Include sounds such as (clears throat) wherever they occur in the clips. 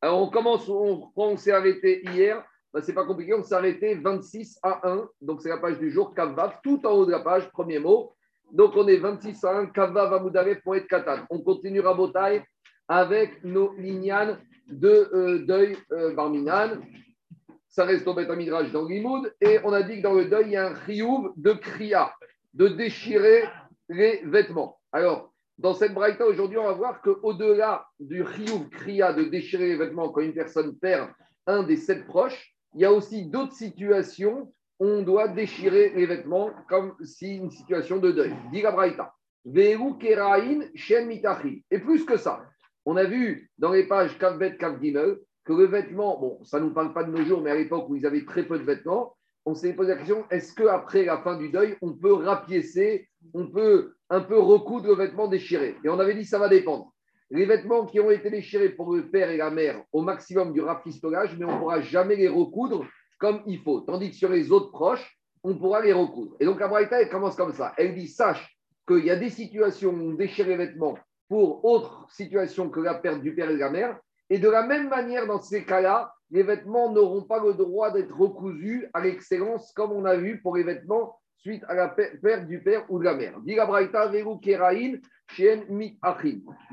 Alors, on commence, on, s'est arrêté hier, ben, c'est pas compliqué, on s'est arrêté 26 à 1, donc c'est la page du jour, Kavav, tout en haut de la page, premier mot. Donc, on est 26 à 1, Kavav Amoudare pour être Katan. On continuera Botaï avec nos lignanes de euh, deuil euh, Barminan. Ça reste au Beth Midrash dans l'Imoud. Et on a dit que dans le deuil, il y a un rioub de kriya, de déchirer les vêtements. Alors, dans cette braïta, aujourd'hui, on va voir qu'au-delà du rioub kriya, de déchirer les vêtements quand une personne perd un des sept proches, il y a aussi d'autres situations où on doit déchirer les vêtements, comme si une situation de deuil. Dit la braïta. Et plus que ça, on a vu dans les pages Kavbet, Kavgimel que le vêtement, bon, ça ne nous parle pas de nos jours, mais à l'époque où ils avaient très peu de vêtements, on s'est posé la question est-ce qu'après la fin du deuil, on peut rapiécer, on peut un peu recoudre le vêtement déchiré Et on avait dit ça va dépendre. Les vêtements qui ont été déchirés pour le père et la mère, au maximum du rafistolage, mais on ne pourra jamais les recoudre comme il faut. Tandis que sur les autres proches, on pourra les recoudre. Et donc, la Braïta, elle commence comme ça. Elle dit sache qu'il y a des situations où on déchire les vêtements pour autre situation que la perte du père et de la mère. Et de la même manière, dans ces cas-là, les vêtements n'auront pas le droit d'être recousus à l'excellence, comme on a vu pour les vêtements suite à la perte du père ou de la mère.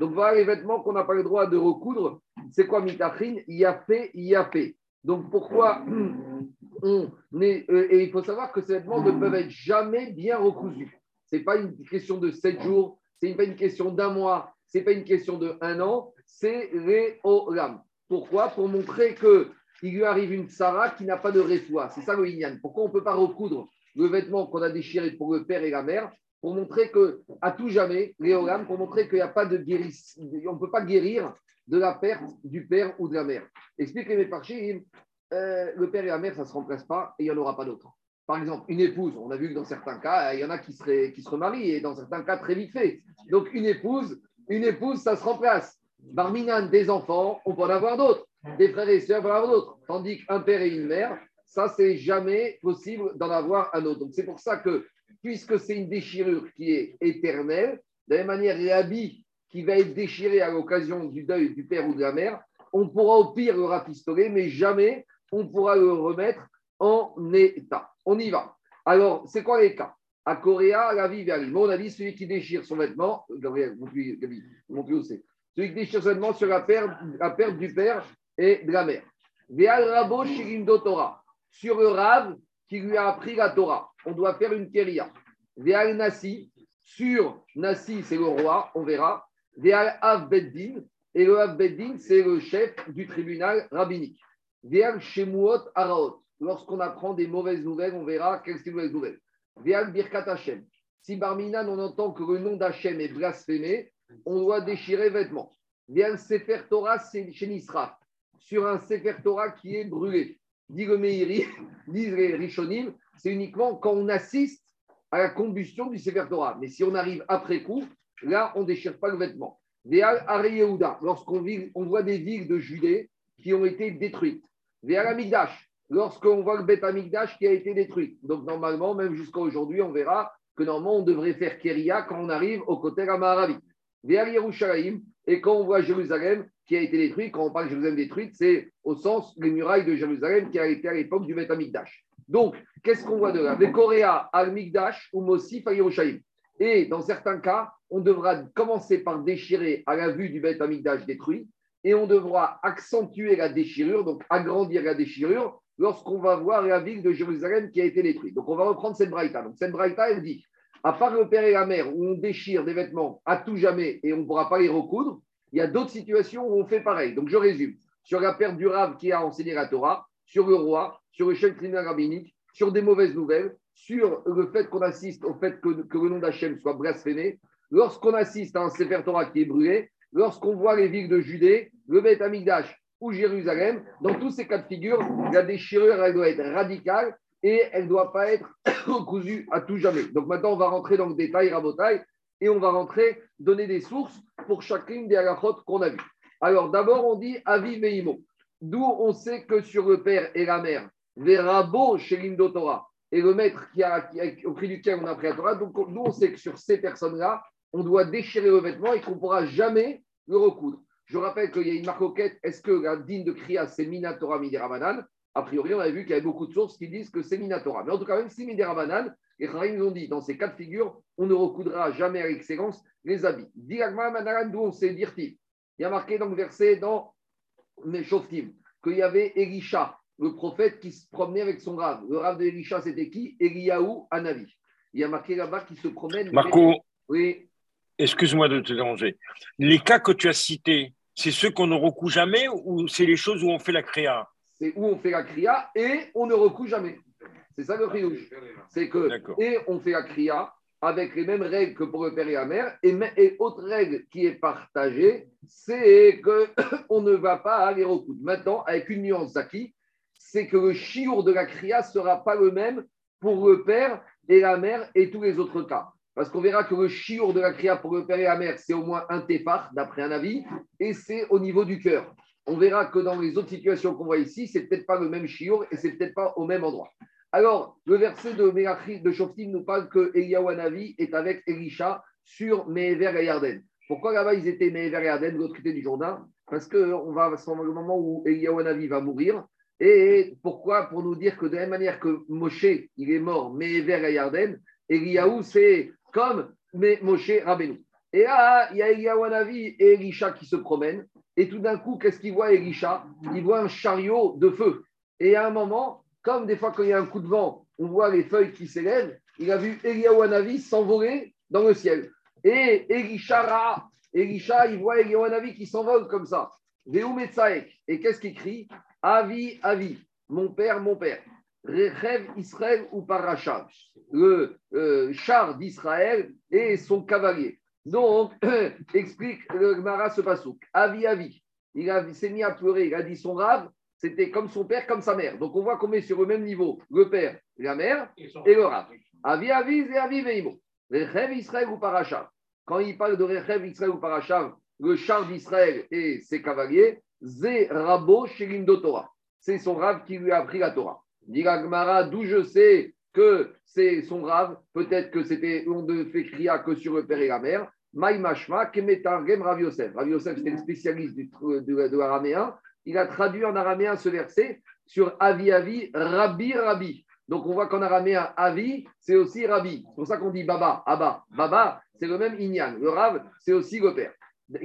Donc voilà les vêtements qu'on n'a pas le droit de recoudre. C'est quoi mitachin Yapé, yapé. Donc pourquoi (clears throat) on est. Euh, et il faut savoir que ces vêtements ne peuvent être jamais bien recousus. Ce n'est pas une question de 7 jours, ce n'est pas une question d'un mois, ce n'est pas une question de un an, c'est Réolam. Pourquoi? Pour montrer qu'il lui arrive une Sarah qui n'a pas de réfoua. C'est ça le Inyan. Pourquoi on ne peut pas recoudre le vêtement qu'on a déchiré pour le père et la mère Pour montrer que, à tout jamais, Réolam, pour montrer qu'il n'y a pas de guérison, on ne peut pas guérir de la perte du père ou de la mère. Expliquez mes parchis, euh, le père et la mère, ça ne se remplace pas et il n'y en aura pas d'autres. Par exemple, une épouse, on a vu que dans certains cas, il y en a qui se remarient et dans certains cas très vite fait. Donc une épouse, une épouse, ça se remplace. Barminan, des enfants, on peut en avoir d'autres. Des frères et sœurs, on peut en avoir d'autres. Tandis qu'un père et une mère, ça, c'est jamais possible d'en avoir un autre. Donc c'est pour ça que, puisque c'est une déchirure qui est éternelle, de la même manière, l'habit qui va être déchiré à l'occasion du deuil du père ou de la mère, on pourra au pire le rapistoler, mais jamais on pourra le remettre en état. On y va. Alors, c'est quoi les cas? À Coréa, la vie vers On a dit celui qui déchire son vêtement, Gabriel, mon plus, mon plus c'est? Celui qui déchire son vêtement sur la perte, du père et de la mère. Veal Rabo Shirindo Torah. Sur le Rav qui lui a appris la Torah. On doit faire une kéria. Veal Nassi. Sur Nassi, c'est le roi, on verra. Veal Av Beddin. Et le Av Beddin, c'est le chef du tribunal rabbinique. Veal Shemuot Araot lorsqu'on apprend des mauvaises nouvelles, on verra quelles sont les mauvaises nouvelles. Vial Birkat Hashem. Si Barminan, on entend que le nom d'Hachem est blasphémé, on doit déchirer vêtements. Vial Sefer Torah chez Nisra, sur un Sefer Torah qui est brûlé. Dit le Meiri, (laughs) les Rishonim, c'est uniquement quand on assiste à la combustion du Sefer Torah. Mais si on arrive après coup, là, on ne déchire pas le vêtement. Vial Ari lorsqu'on on voit des villes de Judée qui ont été détruites. Vial Amigdash, lorsqu'on voit le Beth Amikdash qui a été détruit. Donc normalement, même jusqu'à aujourd'hui, on verra que normalement on devrait faire Keria quand on arrive au côté Amaravi. Vers Yerushalayim, et quand on voit Jérusalem qui a été détruit, quand on parle de Jérusalem détruite, c'est au sens des murailles de Jérusalem qui a été à l'époque du Beth. Donc, qu'est-ce qu'on voit de là? Des Coréa al-Mikdash ou Mosif à Yerushalayim. Et dans certains cas, on devra commencer par déchirer à la vue du Beth détruit, et on devra accentuer la déchirure, donc agrandir la déchirure, lorsqu'on va voir la ville de Jérusalem qui a été détruite. Donc, on va reprendre cette braïta. Donc, cette elle dit à part le père et la mère, où on déchire des vêtements à tout jamais et on ne pourra pas les recoudre, il y a d'autres situations où on fait pareil. Donc, je résume. Sur la perte du rave qui a enseigné la Torah, sur le roi, sur le chef rabbinique, sur des mauvaises nouvelles, sur le fait qu'on assiste au fait que, le nom d'Hachem soit blasphémé, lorsqu'on assiste à un Sefer Torah qui est brûlé, lorsqu'on voit les villes de Judée, le Beth Amigdash ou Jérusalem, dans tous ces cas de figure, la déchirure, elle doit être radicale et elle ne doit pas être (coughs) recousue à tout jamais. Donc maintenant, on va rentrer dans le détail, rabotail, et on va rentrer, donner des sources pour chacune des halakhot qu'on a vues. Alors d'abord, on dit avis veimo. D'où on sait que sur le père et la mère, Verabo chez Torah, et le maître qui a, au prix duquel on a pris la Torah, donc nous on sait que sur ces personnes-là, on doit déchirer le vêtement et qu'on ne pourra jamais le recoudre. Je rappelle qu'il y a une marcoquette. Est-ce que la digne de Kriya, c'est Minatora Midirabanan A priori, on a vu qu'il y avait beaucoup de sources qui disent que c'est Minatora. Mais en tout cas, même si Midirabanan, les Kharim nous ont dit, dans ces quatre figures, on ne recoudra jamais à l'excellence les habits. Manaran, d'où on sait dire Il y a marqué dans le verset dans Meshoftim qu'il y avait Elisha, le prophète qui se promenait avec son rave. Le rave d'Elisha, c'était qui? Eliaou Anavi. Il y a marqué là-bas qu'il se promène. Marco, oui. excuse-moi de te déranger. Les cas que tu as cités, c'est ceux qu'on ne recoue jamais ou c'est les choses où on fait la créa? C'est où on fait la créa et on ne recoue jamais. C'est ça le riouche. C'est que et on fait la cria avec les mêmes règles que pour le père et la mère. Et, et autre règle qui est partagée, c'est qu'on (coughs) ne va pas aller recoudre. Maintenant, avec une nuance d'acquis, c'est que le chiour de la cria ne sera pas le même pour le père et la mère et tous les autres cas. Parce qu'on verra que le chiour de la cria pour le père et la mère, c'est au moins un téphar, d'après un avis, et c'est au niveau du cœur. On verra que dans les autres situations qu'on voit ici, c'est peut-être pas le même chiour et c'est peut-être pas au même endroit. Alors, le verset de Mélachri de Shoftim nous parle que Eliyahu est avec Elisha sur Mehever et Yarden. Pourquoi là-bas ils étaient Mehever et Yarden, de l'autre côté du Jourdain Parce qu'on va, le moment où Eliyahu va mourir. Et pourquoi? Pour nous dire que de la même manière que Moshe, il est mort Mehever et Yarden, Eliyahu, c'est comme Moshe Rabbeinu. Et là, il y a Eliyahu et Elisha qui se promènent. Et tout d'un coup, qu'est-ce qu'il voit Elisha? Il voit un chariot de feu. Et à un moment, comme des fois, quand il y a un coup de vent, on voit les feuilles qui s'élèvent, il a vu Eliyahu Hanavi s'envoler dans le ciel. Et Elisha, Elisha, il voit Eliyahu Hanavi qui s'envole comme ça. Et qu'est-ce qu'il crie? Avi, Avi, mon père, mon père. Rechev Israël ou Parashav, le euh, char d'Israël et son cavalier. Donc, (clears throat) explique le Gemara ce pasouk. Avi, Avi. Il s'est mis à pleurer, il a dit son rave, c'était comme son père, comme sa mère. Donc on voit qu'on met sur le même niveau le père, la mère et, le rab. Avi Aviz et Avi Veimo. Rechev Israël ou Parachav. Quand il parle de Rechev Israël ou Parachav, le char d'Israël et ses cavaliers, Ze Rabo Torah. C'est son rave qui lui a appris la Torah. Dit d'où je sais que c'est son rave, peut-être que c'était, on ne fait cria que sur le père et la mère. Maïmashma, Kemetargem Rav Yosef. Rav Yosef, c'était le spécialiste du, de, l'araméen il a traduit en araméen ce verset sur Avi Avi, Rabbi Rabbi. Donc on voit qu'en araméen, Avi, c'est aussi Rabbi. C'est pour ça qu'on dit Baba, Abba. Baba, c'est le même Inyan. Le Rav, c'est aussi le père.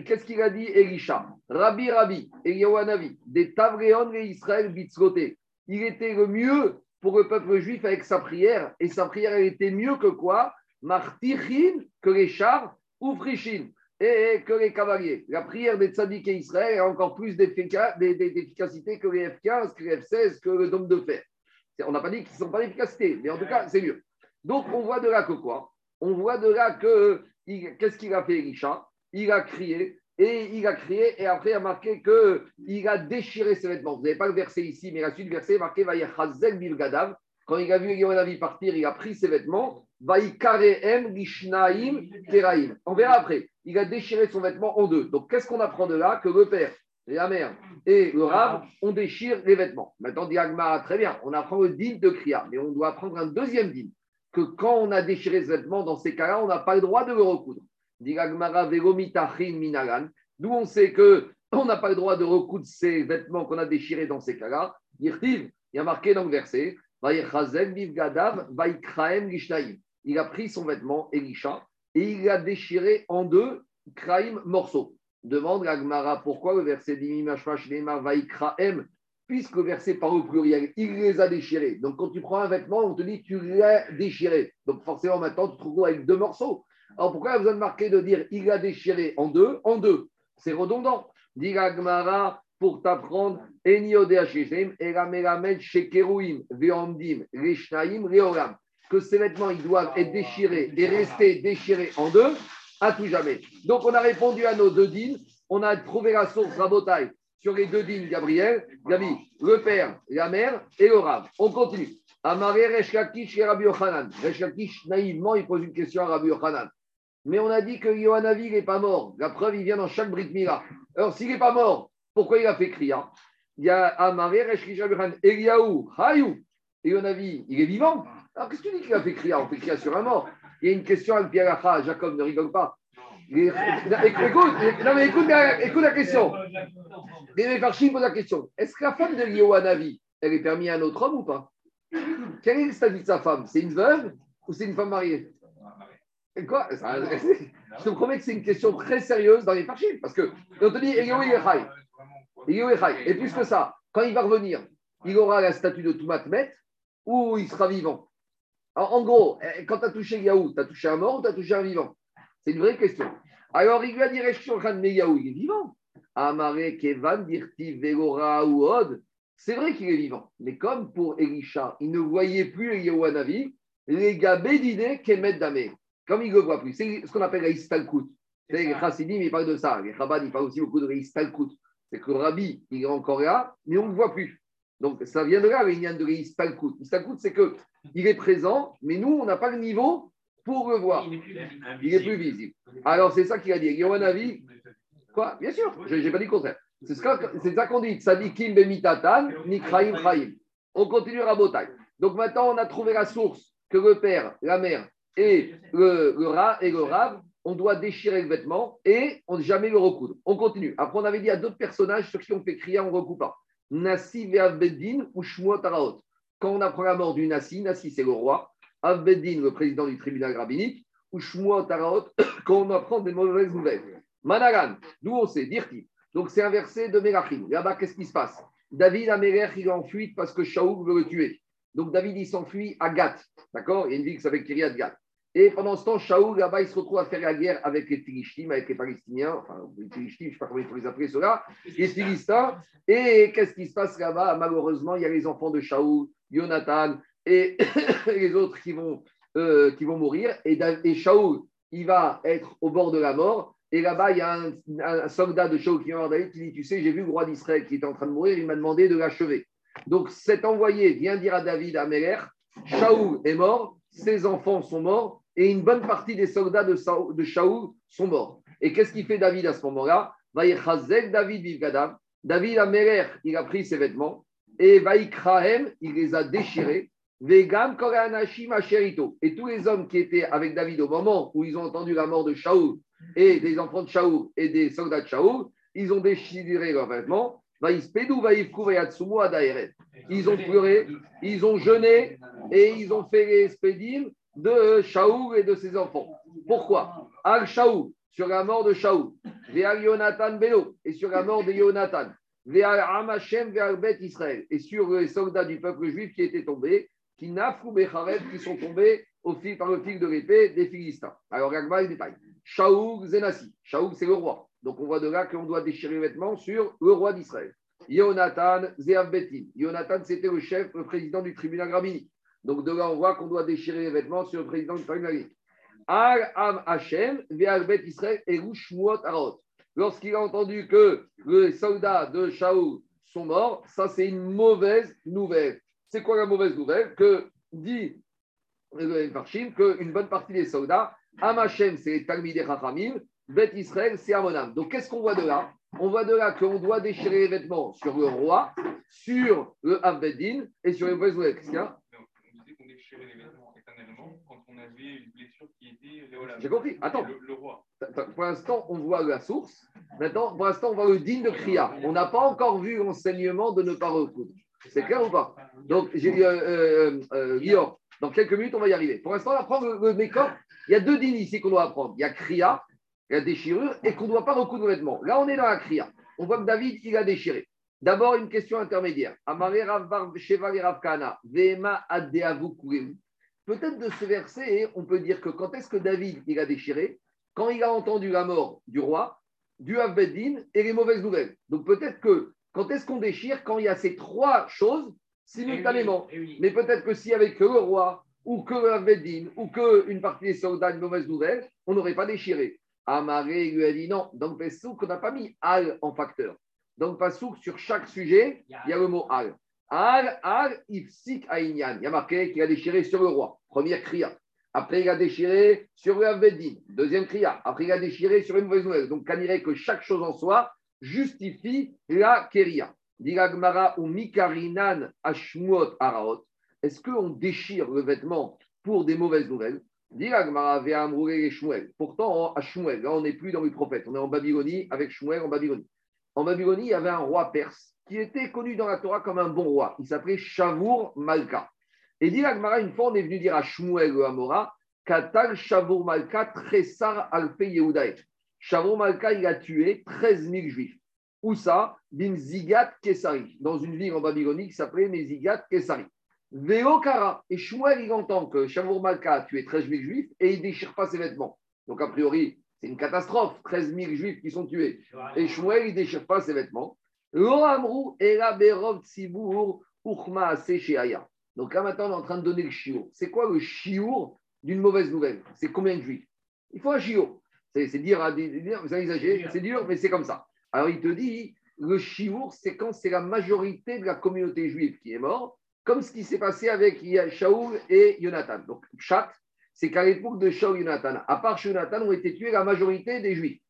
Qu'est-ce qu'il a dit Elisha? Rabbi Rabbi, Eliyahu des Tavreon et Israël Bitzloté. Il était le mieux pour le peuple juif avec sa prière. Et sa prière, elle était mieux que quoi? Martichin, que les chars, ou Frishin et que les cavaliers. La prière des tzaddik et Israël a encore plus d'efficacité que les F15, que les F16, que le dôme de fer. On n'a pas dit qu'ils ne sont pas d'efficacité, mais en tout cas, c'est mieux. Donc, on voit de là que quoi? On voit de là que, qu'est-ce qu'il a fait, Elisha? Il a crié, et il a crié, et après, il a marqué qu'il a déchiré ses vêtements. Vous n'avez pas le verset ici, mais la suite du verset est marqué. Quand il a vu Yonavi partir, il a pris ses vêtements. On verra après il a déchiré son vêtement en deux. Donc, qu'est-ce qu'on apprend de là Que le père, la mère et le rab, on déchire les vêtements. Maintenant, dit très bien, on apprend le din de Kriya, mais on doit apprendre un deuxième din, que quand on a déchiré ce vêtement, dans ces cas-là, on n'a pas le droit de le recoudre. Dit minagan, d'où on sait que on n'a pas le droit de recoudre ces vêtements qu'on a déchirés dans ces cas-là. Il y a marqué dans le verset, il a pris son vêtement, Elisha, et il a déchiré en deux kraim morceaux. Demande à Gmara pourquoi le verset dit Vaikraem, puisque le verset par au pluriel, il les a déchirés. Donc quand tu prends un vêtement, on te dit tu l'as déchiré. Donc forcément maintenant tu te retrouves avec deux morceaux. Alors pourquoi il y a besoin de dire il a déchiré en deux En deux? C'est redondant. Dit Gmara pour t'apprendre Enio de et la Shekeruim, Veomdim, Reshnaim, Reolam que ces vêtements ils doivent être déchirés et rester déchirés en deux à tout jamais. Donc on a répondu à nos deux dînes, on a trouvé la source Rabotai sur les deux dînes, Gabriel, Gabi, le père, la mère et le rab. On continue. Amaré Reshkakish et Rabbi Yochanan. Reshkakish, naïvement, il pose une question à Rabbi Yochanan. Mais on a dit que Yohanavi n'est pas mort. La preuve, il vient dans chaque Brit Mila. Alors, s'il n'est pas mort, pourquoi il a fait Kriya Il y a Amaré Reshkakish Rabbi Yochanan. Eliaou, Hayou. Yohanavi, il est vivant. Alors, qu'est-ce que tu dis qu'il a fait crier On fait crier sur un mort. Il y a une question avec Pierre Jacob ne rigole pas. Écoute, non mais écoute, écoute la question. Les Mefarchim posent la question. Est-ce que la femme de Yohanavi, elle est permise à un autre homme ou pas? Quel est le statut de sa femme? C'est une veuve ou c'est une femme mariée? Quoi? (laughs) Je te promets que c'est une question très sérieuse dans les Farchim. Parce que on te dit, Et plus que ça, quand il va revenir, il aura la statue de Toumat Met ou il sera vivant? En gros, eh, quand tu as touché Yaou, tu as touché un mort ou tu as touché un vivant? C'est une vraie question. Alors, il lui a dit, Yaou, il est vivant. Amare Kevan Dirti Velora ou Od. C'est vrai qu'il est vivant. Mais comme pour Elisha, il ne voyait plus Yahuanavi, les gabés d'idées qu'Emet Damé. Comme il ne le voit plus. C'est ce qu'on appelle la Istalkut. Les Chassidim, ils parlent de ça. Les Chabad, ils parlent aussi beaucoup de la Istalkut. C'est que le Rabbi, il est encore là, mais on ne le voit plus. Donc, ça vient de là, l'Inyan de l'Istalkut. L'Istalkut, c'est qu'il est présent, mais nous, on n'a pas le niveau pour le voir. Il est plus visible. Alors, c'est ça qu'il a dit. Yohanavi, quoi? Bien sûr, je n'ai pas dit le contraire. C'est ça qu'on dit. Sadikim bemitatan, nikraim chaim. On continue à Botaï. Donc maintenant, on a trouvé la source que le père, la mère et le, le rat et le rab, on doit déchirer le vêtement et on jamais le recoudre. On continue. Après, on avait dit à d'autres personnages, ceux qui ont fait crier, on ne recoupe pas. Nassi Beddin ou Shmuot Taraot. Quand on apprend la mort du Nassi, Nassi c'est le roi, Avbeddin, le président du tribunal rabbinique, ou Shmuot Taraot, (coughs) quand on apprend des mauvaises nouvelles. Managan, d'où on sait, Dirti. Donc c'est un verset de Melachim. Là-bas, qu'est-ce qui se passe? David Améler, il est en fuite parce que Shaoul veut le tuer. Donc David, il s'enfuit à Gath. D'accord? Il y a une ville qui s'appelle Kiryat Gath. Et pendant ce temps, Shaoul, là-bas, il se retrouve à faire la guerre avec les Philistines, avec les Palestiniens, enfin, les Philistines, je ne sais pas comment il faut les appeler cela, les Philistins. Et qu'est-ce qui se passe là-bas? Malheureusement, il y a les enfants de Shaoul, Jonathan et (coughs) les autres qui vont, euh, qui vont mourir. Et, et Shaoul, il va être au bord de la mort. Et là-bas, il y a un, soldat de Shaoul qui David qui dit Tu sais, j'ai vu le roi d'Israël qui était en train de mourir, il m'a demandé de l'achever. Donc cet envoyé vient dire à David, à Meler Shaoul est mort, ses enfants sont morts, et une bonne partie des soldats de, Shaoul sont morts. Et qu'est-ce qu'il fait David à ce moment-là? David. David il a pris ses vêtements et Vaikrahem, il les a déchirés. Vegam Et tous les hommes qui étaient avec David au moment où ils ont entendu la mort de Shaoul et des enfants de Shaoul et des soldats de Shaoul, ils ont déchiré leurs vêtements. Ils ont pleuré, ils ont jeûné et ils ont fait les spédim de Shaoul et de ses enfants. Pourquoi? Al Shaoul, sur la mort de Shaoul, Yonatan Belo, et sur la mort de Yonatan, Israël, et sur les soldats du peuple juif qui étaient tombés, qui qui sont tombés au fil, par le fil de l'épée des Philistins. Alors, Gagma, il détaille. Shaoul Zenassi. Shaoul, c'est le roi. Donc, on voit de là qu'on doit déchirer les vêtements sur le roi d'Israël. Yonatan, Zeav Betin. Yonatan, c'était le chef, le président du tribunal rabbinique. Donc de là, on voit qu'on doit déchirer les vêtements sur le président du tribunal. Al Am Hashem, Israël et Arot. Lorsqu'il a entendu que les soldats de Shaoul sont morts, ça c'est une mauvaise nouvelle. C'est quoi la mauvaise nouvelle? Que dit le Farshim qu'une bonne partie des soldats, Am Hashem c'est Talmid et Chachamim, Bet Israël c'est Amonam. Donc qu'est-ce qu'on voit de là? On voit de là qu'on doit déchirer les vêtements sur le roi, sur le Avbeddin et sur les mauvaises nouvelles. J'ai compris. Attends. Pour l'instant, on voit la source. Maintenant, pour l'instant, on voit le digne de Kriya. On n'a pas encore vu l'enseignement de ne pas recoudre. C'est clair ou pas? Donc, j'ai dit, euh, euh, euh dans quelques minutes, on va y arriver. Pour l'instant, on apprend le, le Il y a deux dînes ici qu'on doit apprendre. Il y a Kriya, il y a déchirure, et qu'on ne doit pas recoudre le vêtement. Là, on est dans la Kriya. On voit que David, il a déchiré. D'abord, une question intermédiaire. Peut-être de ce verset, on peut dire que quand est-ce que David il a déchiré? Quand il a entendu la mort du roi, du Abbeddin et les mauvaises nouvelles. Donc peut-être que quand est-ce qu'on déchire Quand il y a ces trois choses simultanément? Eh eh Mais peut-être que s'il n'y avait que le roi, ou que Abbeddin, ou qu'une partie des soldats de mauvaises nouvelles, on n'aurait pas déchiré. Amaré lui a dit non. Donc Pessouk, on n'a pas mis al en facteur. Donc Pessouk, sur chaque sujet, il y a le mot al. Al, al, ifsik aïnyan. Il y a marqué qu'il a déchiré sur le roi. Première kriya. Après, il a déchiré sur le Avvedin. Deuxième kriya. Après, il a déchiré sur une mauvaise nouvelle. Donc, on dirait que chaque chose en soi justifie la keria. Diragmara ou mikarinan ashmuot araot. Est-ce qu'on déchire le vêtement pour des mauvaises nouvelles? Pourtant, à Shmuel, là, on n'est plus dans les prophètes, on est en Babylonie avec Shmuel en Babylonie. En Babylonie, il y avait un roi perse qui était connu dans la Torah comme un bon roi. Il s'appelait Shavour Malka. Et dit une fois, on est venu dire à Shmuel le Amora, Katal Shavour Malka, Tressar Alpe Yehudaï. Shavour Malka, il a tué 13 000 juifs. Où ça? Bin Zigat Kesari, dans une ville en Babylonie qui s'appelait Mezigat Kesari. Veokara. Et Shmuel, il entend que Shavour Malka a tué 13 000 juifs et il ne déchire pas ses vêtements. Donc, a priori, c'est une catastrophe. 13 000 juifs qui sont tués. Et Shmuel, il ne déchire pas ses vêtements. Donc là, maintenant, on est en train de donner le chiour. C'est quoi le chiour d'une mauvaise nouvelle? C'est combien de juifs? Il faut un chiour. C'est dire, vous avez exagéré, c'est dur, mais c'est comme ça. Alors il te dit, le chiour, c'est quand c'est la majorité de la communauté juive qui est morte, comme ce qui s'est passé avec Shaoul et Jonathan. Donc, chat, c'est qu'à l'époque de Shaoul et Jonathan, à part Jonathan, ont été tués la majorité des juifs.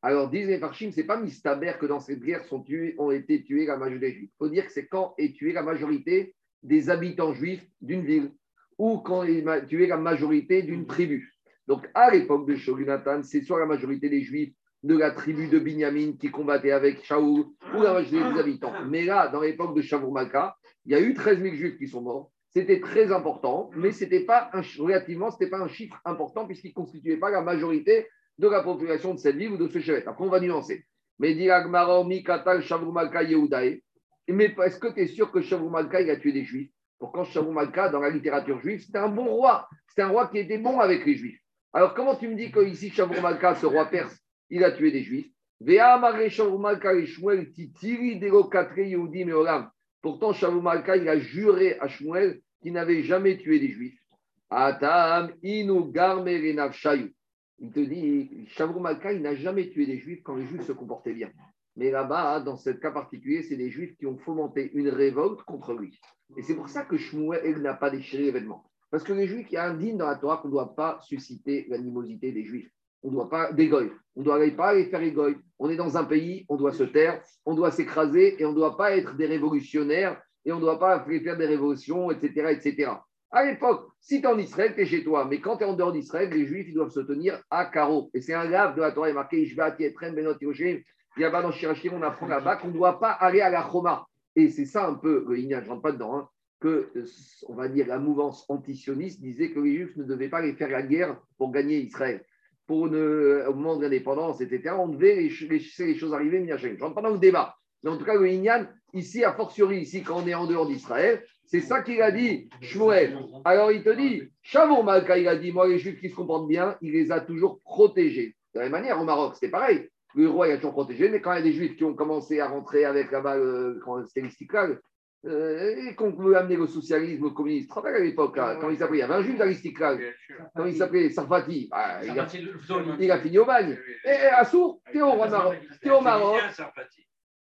Alors, disent les Farshim, ce n'est pas Mistaber que dans cette guerre sont tués, ont été tués la majorité des juifs. Il faut dire que c'est quand est tuée la majorité des habitants juifs d'une ville ou quand est tué la majorité d'une tribu. Donc, à l'époque de Shaul Jonathan, c'est soit la majorité des juifs de la tribu de Binyamin qui combattait avec Shaoul ou la majorité des habitants. Mais là, dans l'époque de Shavuot Malka, il y a eu 13 000 juifs qui sont morts. C'était très important, mais c'était pas un, relativement, pas un chiffre important puisqu'il ne constituait pas la majorité de la population de cette ville ou de ce chevet. Après, on va nuancer. Mais dit Katal Malka Yehudae. Mais est-ce que tu es sûr que Shavuot Malka a tué des juifs? Pourquoi Shavuot Malka, dans la littérature juive, c'était un bon roi. C'était un roi qui était bon avec les juifs. Alors, comment tu me dis qu'ici, Shavuot Malka, ce roi perse, il a tué des juifs? Pourtant, Shavuot Malka, il a juré à Shmuel qu'il n'avait jamais tué des juifs. Atam inu Il te dit, Shavuot Malka, il n'a jamais tué des juifs quand les juifs se comportaient bien. Mais là-bas, dans ce cas particulier, c'est des juifs qui ont fomenté une révolte contre lui. Et c'est pour ça que Shmuel n'a pas déchiré l'événement. Parce que les juifs, il y a un digne dans la Torah qu'on ne doit pas susciter l'animosité des juifs on ne doit pas d'égoï. On ne doit pas aller faire égoï. On est dans un pays, on doit se taire, on doit s'écraser et on ne doit pas être des révolutionnaires et on ne doit pas faire des révolutions, etc. etc. À l'époque, si tu es en Israël, tu es chez toi. Mais quand tu es en dehors d'Israël, les Juifs ils doivent se tenir à carreau. Et c'est un grave de la Torah, il est marqué Benot Il y a dans Shirachim, on apprend là-bas qu'on ne doit pas aller à la Choma. Et c'est ça un peu, il n'y a, je rentre pas dedans, hein, que, on va dire, la mouvance antisioniste disait que les Juifs ne devaient pas aller faire la guerre pour gagner Israël pour une, au moment de l'indépendance, etc., on devait laisser les choses arriver, Je rentre pas dans le débat. Mais en tout cas, le Inyan, ici, a fortiori, ici, quand on est en dehors d'Israël, c'est ça qu'il a dit, Shmuel. Alors il te dit, Shavon Malka, il a dit, moi, les Juifs qui se comportent bien, il les a toujours protégés. De la même manière, au Maroc, c'était pareil. Le roi, il a toujours protégé, mais quand il y a des Juifs qui ont commencé à rentrer avec là-bas, euh, quand c'était euh, et qu'on veut amener le socialisme, le communisme. Tu à l'époque, quand il s'appelait, il y avait un juif d'Aristical, quand il s'appelait Sarfati, bah, il, a, il, a, fini au bagne. Et, et Assour, t'es au Maroc. T'es au Maroc.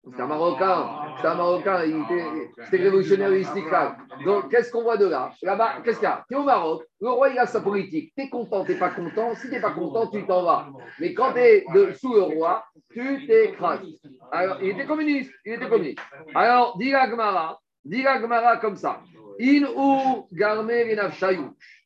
C'est un Marocain, c'est un Marocain, il était, révolutionnaire Aristical. Donc, qu'est-ce qu'on voit de là? Là-bas, qu'est-ce qu'il y a? Tu es au Maroc, le roi il a sa politique. Tu es content, tu n'es pas content? Si tu n'es pas content, tu t'en vas. Mais quand tu es sous le roi, tu t'écrases. Alors, il était communiste, il était communiste. Alors, dit Gmara, Dit la comme ça. In ou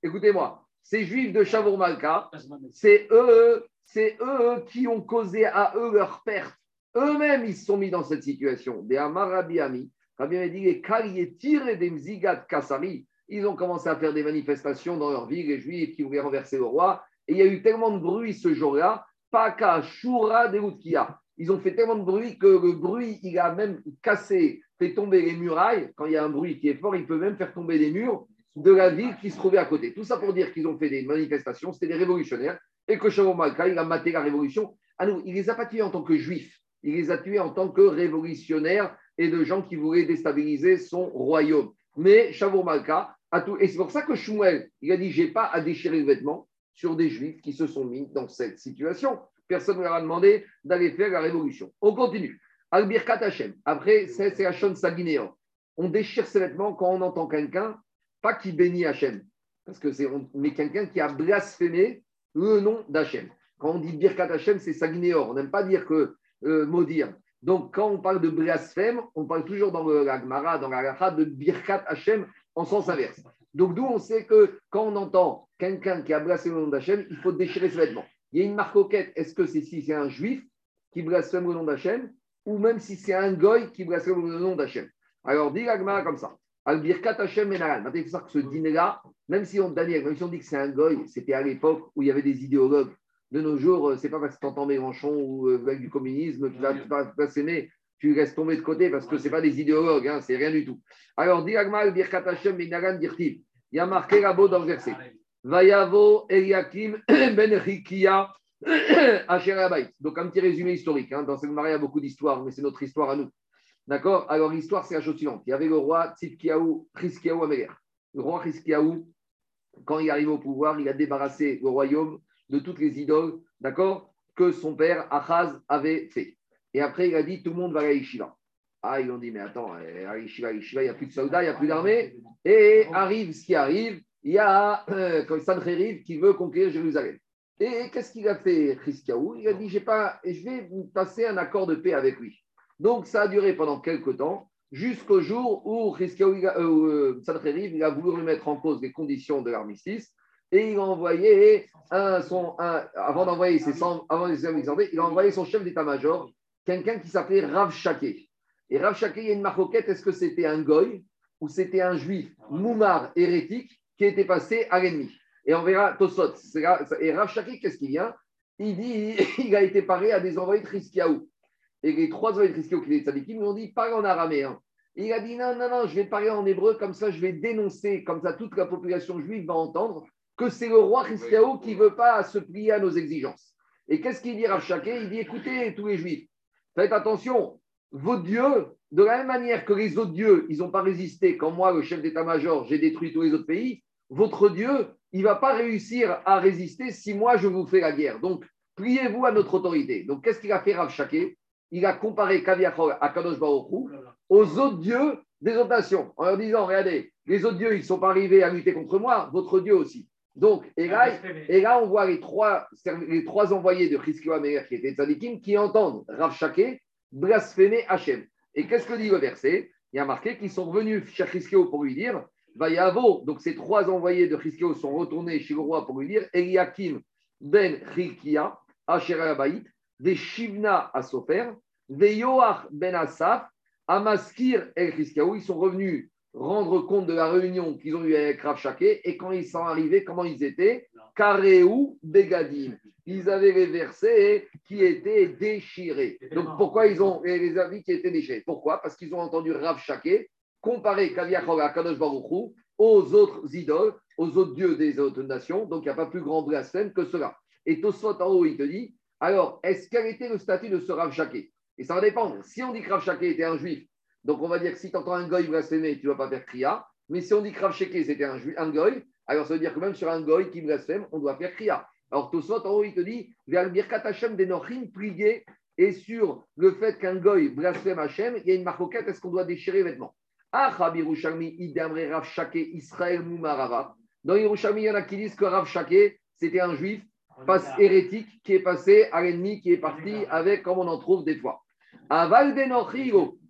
Écoutez-moi, ces juifs de Shavour Malka, c'est eux, c'est eux qui ont causé à eux leur perte. Eux-mêmes, ils se sont mis dans cette situation. Des Amarabiami, Rabbi a dit les tirés des Mzigat Kassari, ils ont commencé à faire des manifestations dans leur ville, les juifs qui voulaient renverser le roi. Et il y a eu tellement de bruit ce jour-là, Paka, Shura, Deutkia. Ils ont fait tellement de bruit que le bruit, il a même cassé fait tomber les murailles, quand il y a un bruit qui est fort, il peut même faire tomber les murs de la ville qui se trouvait à côté. Tout ça pour dire qu'ils ont fait des manifestations, c'était des révolutionnaires, et que Malka, il a maté la révolution. À nous, il les a pas en tant que juifs, il les a tués en tant que révolutionnaires et de gens qui voulaient déstabiliser son royaume. Mais Shavuot Malka a tout. Et c'est pour ça que Shmuel, il a dit J'ai pas à déchirer le vêtement sur des juifs qui se sont mis dans cette situation. Personne ne leur a demandé d'aller faire la révolution. On continue. Albirkat Hashem. Après, c'est Hachon Saginéo. On déchire ses vêtements quand on entend quelqu'un, pas qui bénit Hachem, parce que c'est, mais quelqu'un qui a blasphémé le nom d'Hachem. Quand on dit Birkat Hashem, c'est Saginéor. On n'aime pas dire que euh, maudire. Donc, quand on parle de blasphème, on parle toujours dans la Gemara, dans la Racha, de Birkat Hashem en sens inverse. Donc, d'où on sait que quand on entend quelqu'un qui a blasphémé le nom d'Hachem, il faut déchirer ses vêtements. Il y a une marque quête. Est-ce que c'est si c'est un juif qui blasphème le nom d'Hachem ou même si c'est un goy qui blasphème le nom d'Hachem Alors, dit l'agma comme ça. Albirkat Hachem Menaran. Maintenant, il faut savoir que ce dîner-là, même si on, même si on dit que c'est un goy, c'était à l'époque où il y avait des idéologues. De nos jours, euh, c'est pas parce que tu entends Mélenchon ou euh, avec du communisme, tu vas, tu vas blasphémer tu restes tombé de côté parce que ce n'est pas des idéologues, hein, c'est rien du tout. Alors, Diragmal, Birkat Hashem, Minagan, Dirtiv. Il y a marqué là-bas dans le verset. Vayavo Eliakim (clears throat) Ben (clears throat) Donc, un petit résumé historique. Hein. Dans ce mariage, il y a beaucoup d'histoires, mais c'est notre histoire à nous. D'accord? Alors, l'histoire, c'est la chose suivante. Il y avait le roi Tzidkiaou, Chiskiaou Améler. Le roi Chiskiaou, quand il arrive au pouvoir, il a débarrassé le royaume de toutes les idoles, d'accord, que son père Achaz avait fait. Et après, il a dit tout le monde va à Yeshiva. Ah, ils ont dit, mais attends, euh, à Yeshiva, il n'y a plus de soldats, il n'y a plus d'armée. Et arrive ce qui arrive, il y a euh, qui veut conquérir Jérusalem. Et qu'est-ce qu'il a fait, Christiaou? Il a dit, pas, je vais passer un accord de paix avec lui. Donc, ça a duré pendant quelques temps, jusqu'au jour où Christiaou, euh, Sancheriv, il a voulu remettre en cause les conditions de l'armistice. Et il a envoyé, un, son, avant d'envoyer ses 100, avant les il a envoyé son chef d'état-major, quelqu'un qui s'appelait Rav Shaké. Et Rav Shaké, il y a une maroquette, est-ce que c'était un goy ou c'était un juif moumar hérétique qui était passé à l'ennemi? Et on verra Tosot. Et Rav Shaké, qu'est-ce qu'il vient Il dit (laughs) il a été paré à des envoyés de Triskiaou. Et les trois envoyés de Triskiaou qui étaient tzadikim lui ont dit parle en araméen. il a dit non, non, non, je vais parler en hébreu, comme ça je vais dénoncer, comme ça toute la population juive va entendre que c'est le roi Triskiaou qui ne veut pas se plier à nos exigences. Et qu'est-ce qu'il dit Rav Shaké? Il dit écoutez, tous les juifs, Faites attention, vos dieux, de la même manière que les autres dieux, ils n'ont pas résisté quand moi, le chef d'état-major, j'ai détruit tous les autres pays, votre Dieu, il ne va pas réussir à résister si moi, je vous fais la guerre. Donc, pliez-vous à notre autorité. Donc, qu'est-ce qu'il a fait Rav Shaké? Il a comparé Kaviachor à Kadosh Baruch aux autres dieux des autres nations, en leur disant, regardez, les autres dieux, ils ne sont pas arrivés à lutter contre moi, votre Dieu aussi. Donc, et là, et là, on voit les trois, les trois envoyés de Chizkiah Meir qui étaient tzadikim qui entendent Rav Shaké blasphémer Hachem. Et qu'est-ce que dit le verset? Il y a marqué qu'ils sont revenus chez Chizkiah pour lui dire Vayavo. Donc, ces trois envoyés de Chizkiah sont retournés chez le roi pour lui dire Eliakim ben Chilkia, Asher Abayit, des Shivna à Sofer, des Yoach ben Asaf, Amaskir el Chizkiah. Ils sont revenus rendre compte de la réunion qu'ils ont eue avec Rav Shaké et quand ils sont arrivés, comment ils étaient? Kareou Begadim. Ils avaient les versets qui étaient déchirés. Donc pourquoi ils ont les avis qui étaient déchirés? Pourquoi? Parce qu'ils ont entendu Rav Shaké comparer Kaviachor à Kadosh Baruchou aux autres idoles, aux autres dieux des autres nations. Donc il n'y a pas plus grand blasphème que cela. Et Tosfot en haut, il te dit alors, est-ce quel était le statut de ce Rav Shaké Et ça va dépendre. Si on dit que Rav Shaké était un juif donc on va dire que si tu entends un goy blasphémer, tu ne vas pas faire kriya. Mais si on dit Krav Sheke, c'était un, un goy, alors ça veut dire que même sur un goy qui blasphème, on doit faire kriya. Alors Tosot, en haut, il te dit, vers le Birkat Hashem de prier, et sur le fait qu'un goy blasphème Hashem, il y a une marcoquette, est-ce qu'on doit déchirer les vêtements? Ah, Idamre Rav Shake, Israël Moumarava. Dans Yerushalmi, il y en a qui disent que Rav Shake, c'était un juif passe hérétique qui est passé à l'ennemi, qui est parti avec, comme on en trouve des fois. Aval de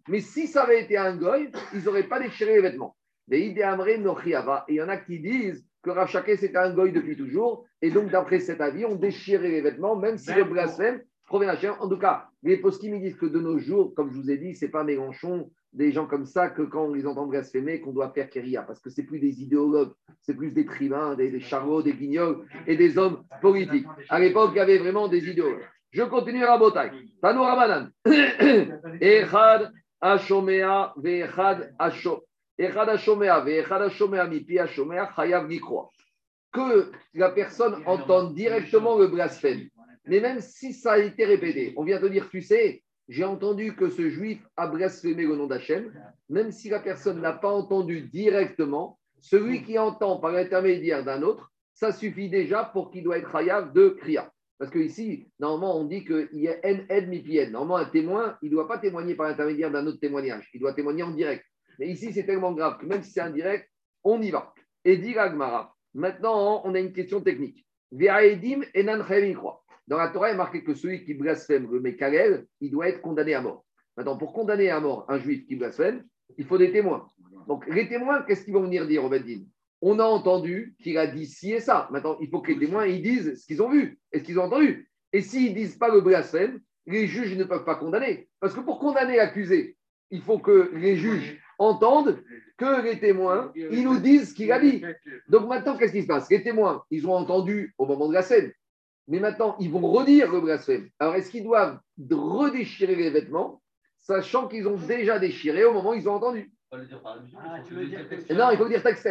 mais si ça avait été un goy, ils n'auraient pas déchiré les vêtements. Et il y en a qui disent que Rav c'était un goy depuis toujours. Et donc, d'après cet avis, on déchirait les vêtements, même si le blasphème provient d'un En tout cas, les poskim disent que de nos jours, comme je vous ai dit, ce n'est pas Mélenchon, des gens comme ça, que quand on les entend blasphémer, qu'on doit faire kéria. Parce que c'est plus des idéologues, c'est plus des tribuns, des, des charlots, des guignols et des hommes politiques. À l'époque, il y avait vraiment des idéologues. Je continue à Botaï. Tano Ramadan. (coughs) Echad Que la personne entende directement le blasphème. Mais même si ça a été répété, on vient de dire, tu sais, j'ai entendu que ce juif a blasphémé le nom d'Hachem, même si la personne n'a pas entendu directement, celui qui entend par l'intermédiaire d'un autre, ça suffit déjà pour qu'il doit être chayav de kriya. Parce qu'ici, normalement, on dit qu'il y a N aide mi Normalement, un témoin, il ne doit pas témoigner par l'intermédiaire d'un autre témoignage. Il doit témoigner en direct. Mais ici, c'est tellement grave que même si c'est indirect, on y va. Et dit Agmara. Maintenant, on a une question technique. Dans la Torah, il est marqué que celui qui blasphème le Mekalel, il doit être condamné à mort. Maintenant, pour condamner à mort un juif qui blasphème, il faut des témoins. Donc, les témoins, qu'est-ce qu'ils vont venir dire au Beddin? On a entendu qu'il a dit ci et ça. Maintenant, il faut que les témoins disent ce qu'ils ont vu et ce qu'ils ont entendu. Et s'ils ne disent pas le blasphème, les juges ne peuvent pas condamner. Parce que pour condamner l'accusé, il faut que les juges entendent que les témoins, ils nous disent ce qu'il a dit. Donc maintenant, qu'est-ce qui se passe? Les témoins, ils ont entendu au moment de la scène, mais maintenant, ils vont redire le blasphème. Alors, est-ce qu'ils doivent redéchirer les vêtements, sachant qu'ils ont déjà déchiré au moment où ils ont entendu? Ah, Non, il faut dire texte.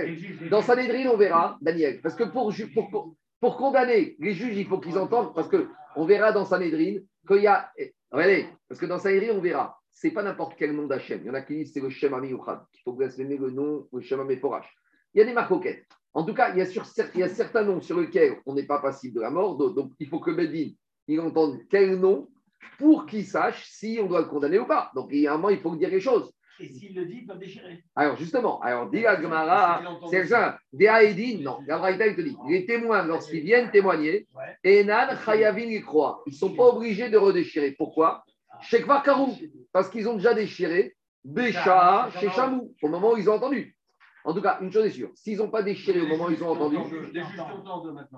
Dans Sanhedrin, on verra, Daniel, parce que pour, pour, pour condamner les juges, il faut qu'ils entendent, parce qu'on verra dans Sanhedrin qu'il y a. Regardez, parce que dans Sanhedrin, on verra, c'est pas n'importe quel nom d'Hachem. Il y en a qui disent c'est le Shem Amiyuchad, qu'il faut blasphémer le nom, le Shem Ameforash. Il y a des marcoquettes. En tout cas, il y, a sur, il y a certains noms sur lesquels on n'est pas passible de la mort, donc il faut que Medine il entende quel nom pour qu'il sache si on doit le condamner ou pas. Donc, il y a un moment, il faut dire les choses. Et s'il le dit, il peut déchirer. Alors, justement, alors, dit Gemara, c'est ça, Deaedin, non, Gabraïta, il te dit, les témoins, lorsqu'ils viennent témoigner, Enan, Chayavin, ils croient. Ils ne sont pas obligés de redéchirer. Pourquoi? Shekvar Karou, parce qu'ils ont déjà déchiré Bécha, chez Chamou, au moment où ils ont entendu. En tout cas, une chose est sûre, s'ils n'ont pas déchiré au moment où ils ont entendu,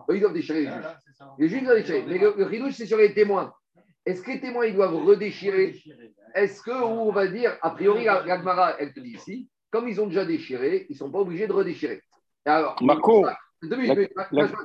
ils doivent déchirer les juges. Les juges doivent déchirer. Mais le, le c'est sur les témoins. Est-ce que les témoins, ils doivent redéchirer Est-ce que, on va dire, a priori, l'Agmara, elle te dit ici, comme ils ont déjà déchiré, ils ne sont pas obligés de redéchirer. Alors, Marco,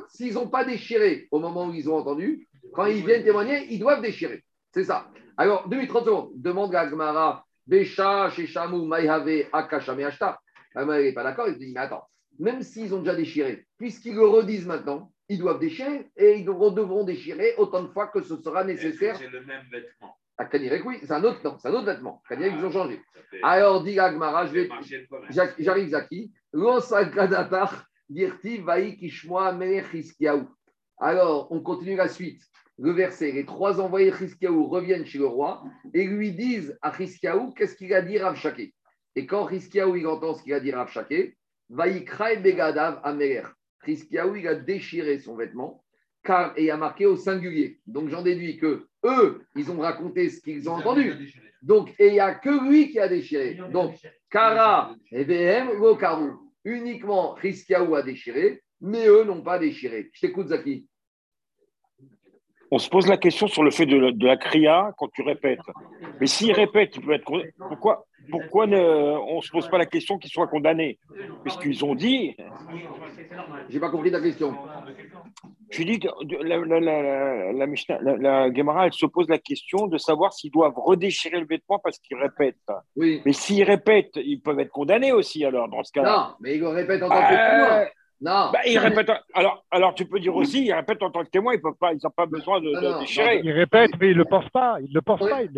s'ils n'ont pas déchiré au moment où ils ont entendu, quand ils viennent témoigner, ils doivent déchirer. C'est ça. Alors, 2 minutes 30 secondes. Demande à Agmara, Bécha, Sheshamu, Maïhave, Akashame, Ashta. Agmara n'est pas d'accord. Il dit, mais attends, même s'ils ont déjà déchiré, puisqu'ils le redisent maintenant, ils doivent déchirer et ils devront déchirer autant de fois que ce sera nécessaire. C'est le même vêtement? À Kanirek, oui, c'est un autre, non, c'est un autre vêtement. Kanirek, ils ont changé. Alors, dit Agmara, j'arrive Zaki. Alors, on continue la suite. Le verset, les trois envoyés de Chiskiaou reviennent chez le roi et lui disent à Chiskiaou qu'est-ce qu'il a dit Rav Shaké. Et quand Chiskiaou il entend ce qu'il a dit Rav Shaké, Vaïkraï Begadav Amer. Chiskiaou, il a déchiré son vêtement, car il a marqué au singulier. Donc j'en déduis que eux, ils ont raconté ce qu'ils ont entendu. Donc, et il n'y a que lui qui a déchiré. Donc, Kara et VM, Karu. Uniquement Chiskiaou a déchiré, mais eux n'ont pas déchiré. Je t'écoute, Zaki. On se pose la question sur le fait de la, de la cria quand tu répètes. Mais s'il répète, il peut être. Pourquoi pourquoi ne, on ne se pose pas la question qu'ils soient condamnés? Puisqu'ils ont dit. J'ai pas compris ta question. Je dis que la, la, la, Gemara, elle se pose la question de savoir s'ils doivent redéchirer le vêtement parce qu'ils répètent. Oui. Mais s'ils répètent, ils peuvent être condamnés aussi, alors, dans ce cas-là. Non, mais ils répètent en tant que témoin. Non. Bah, ils répètent, alors, alors, tu peux dire aussi, ils répètent en tant que témoin, ils n'ont pas, pas besoin de, déchirer. Ils répètent, mais ils ne le pensent pas. Ils ne le pensent pas. Il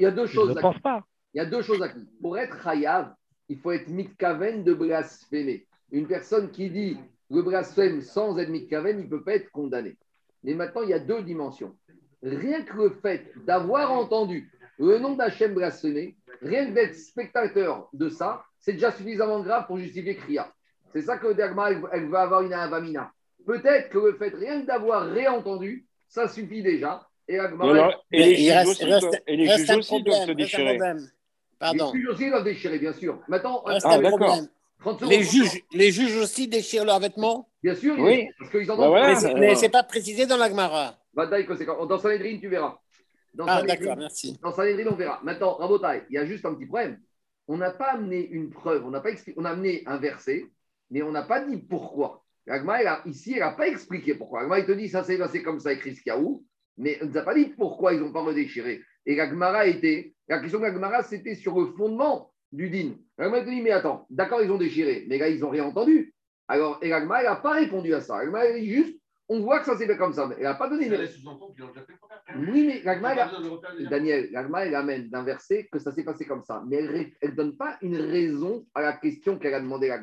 y, a deux choses. Ne pensent pas. Il y a deux choses à dire. Pour être hayav, il faut être mitkaven de blasphémer. Une personne qui dit le blasphème sans être mitkaven, il ne peut pas être condamné. Mais maintenant, il y a deux dimensions. Rien que le fait d'avoir entendu le nom d'Hachem blasphémé, rien que d'être spectateur de ça, c'est déjà suffisamment grave pour justifier Kriya. C'est ça que Dagmar, elle, veut avoir une avamina. Peut-être que le fait rien que d'avoir réentendu, ça suffit déjà. Et, les juges aussi, doivent se déchirer. Pardon. Les juges aussi doivent déchirer, bien sûr. Maintenant, ah, d'accord. Les juges, les juges aussi déchirent leurs vêtements Bien sûr, oui. parce qu'ils en bah ont. mais, mais c'est pas précisé dans l'Agmara. Bah, dans Sanhedrin, tu verras. Dans ah, d'accord, merci. Dans Sanhedrin, on verra. Maintenant, Rabotai, il y a juste un petit problème. On n'a pas amené une preuve, on, n'a pas on a amené un verset, mais on n'a pas dit pourquoi. L'Agma, ici, elle n'a pas expliqué pourquoi. L'Agma, il te dit ça s'est passé comme ça, écrit Skiaou, mais on ne nous a pas dit pourquoi ils n'ont pas redéchiré. Et l'Agmara était la question de la c'était sur le fondement du din. La Gemara dit, mais attends, d'accord, ils ont déchiré, mais là, ils n'ont rien entendu. Alors, et la n'a pas répondu à ça. La Gemara dit juste, on voit que ça s'est fait comme ça. Elle n'a pas donné. Oui, mais la Daniel, la elle amène d'un verset que ça s'est passé comme ça. Mais elle ne donne pas une raison à la question qu'elle a demandé à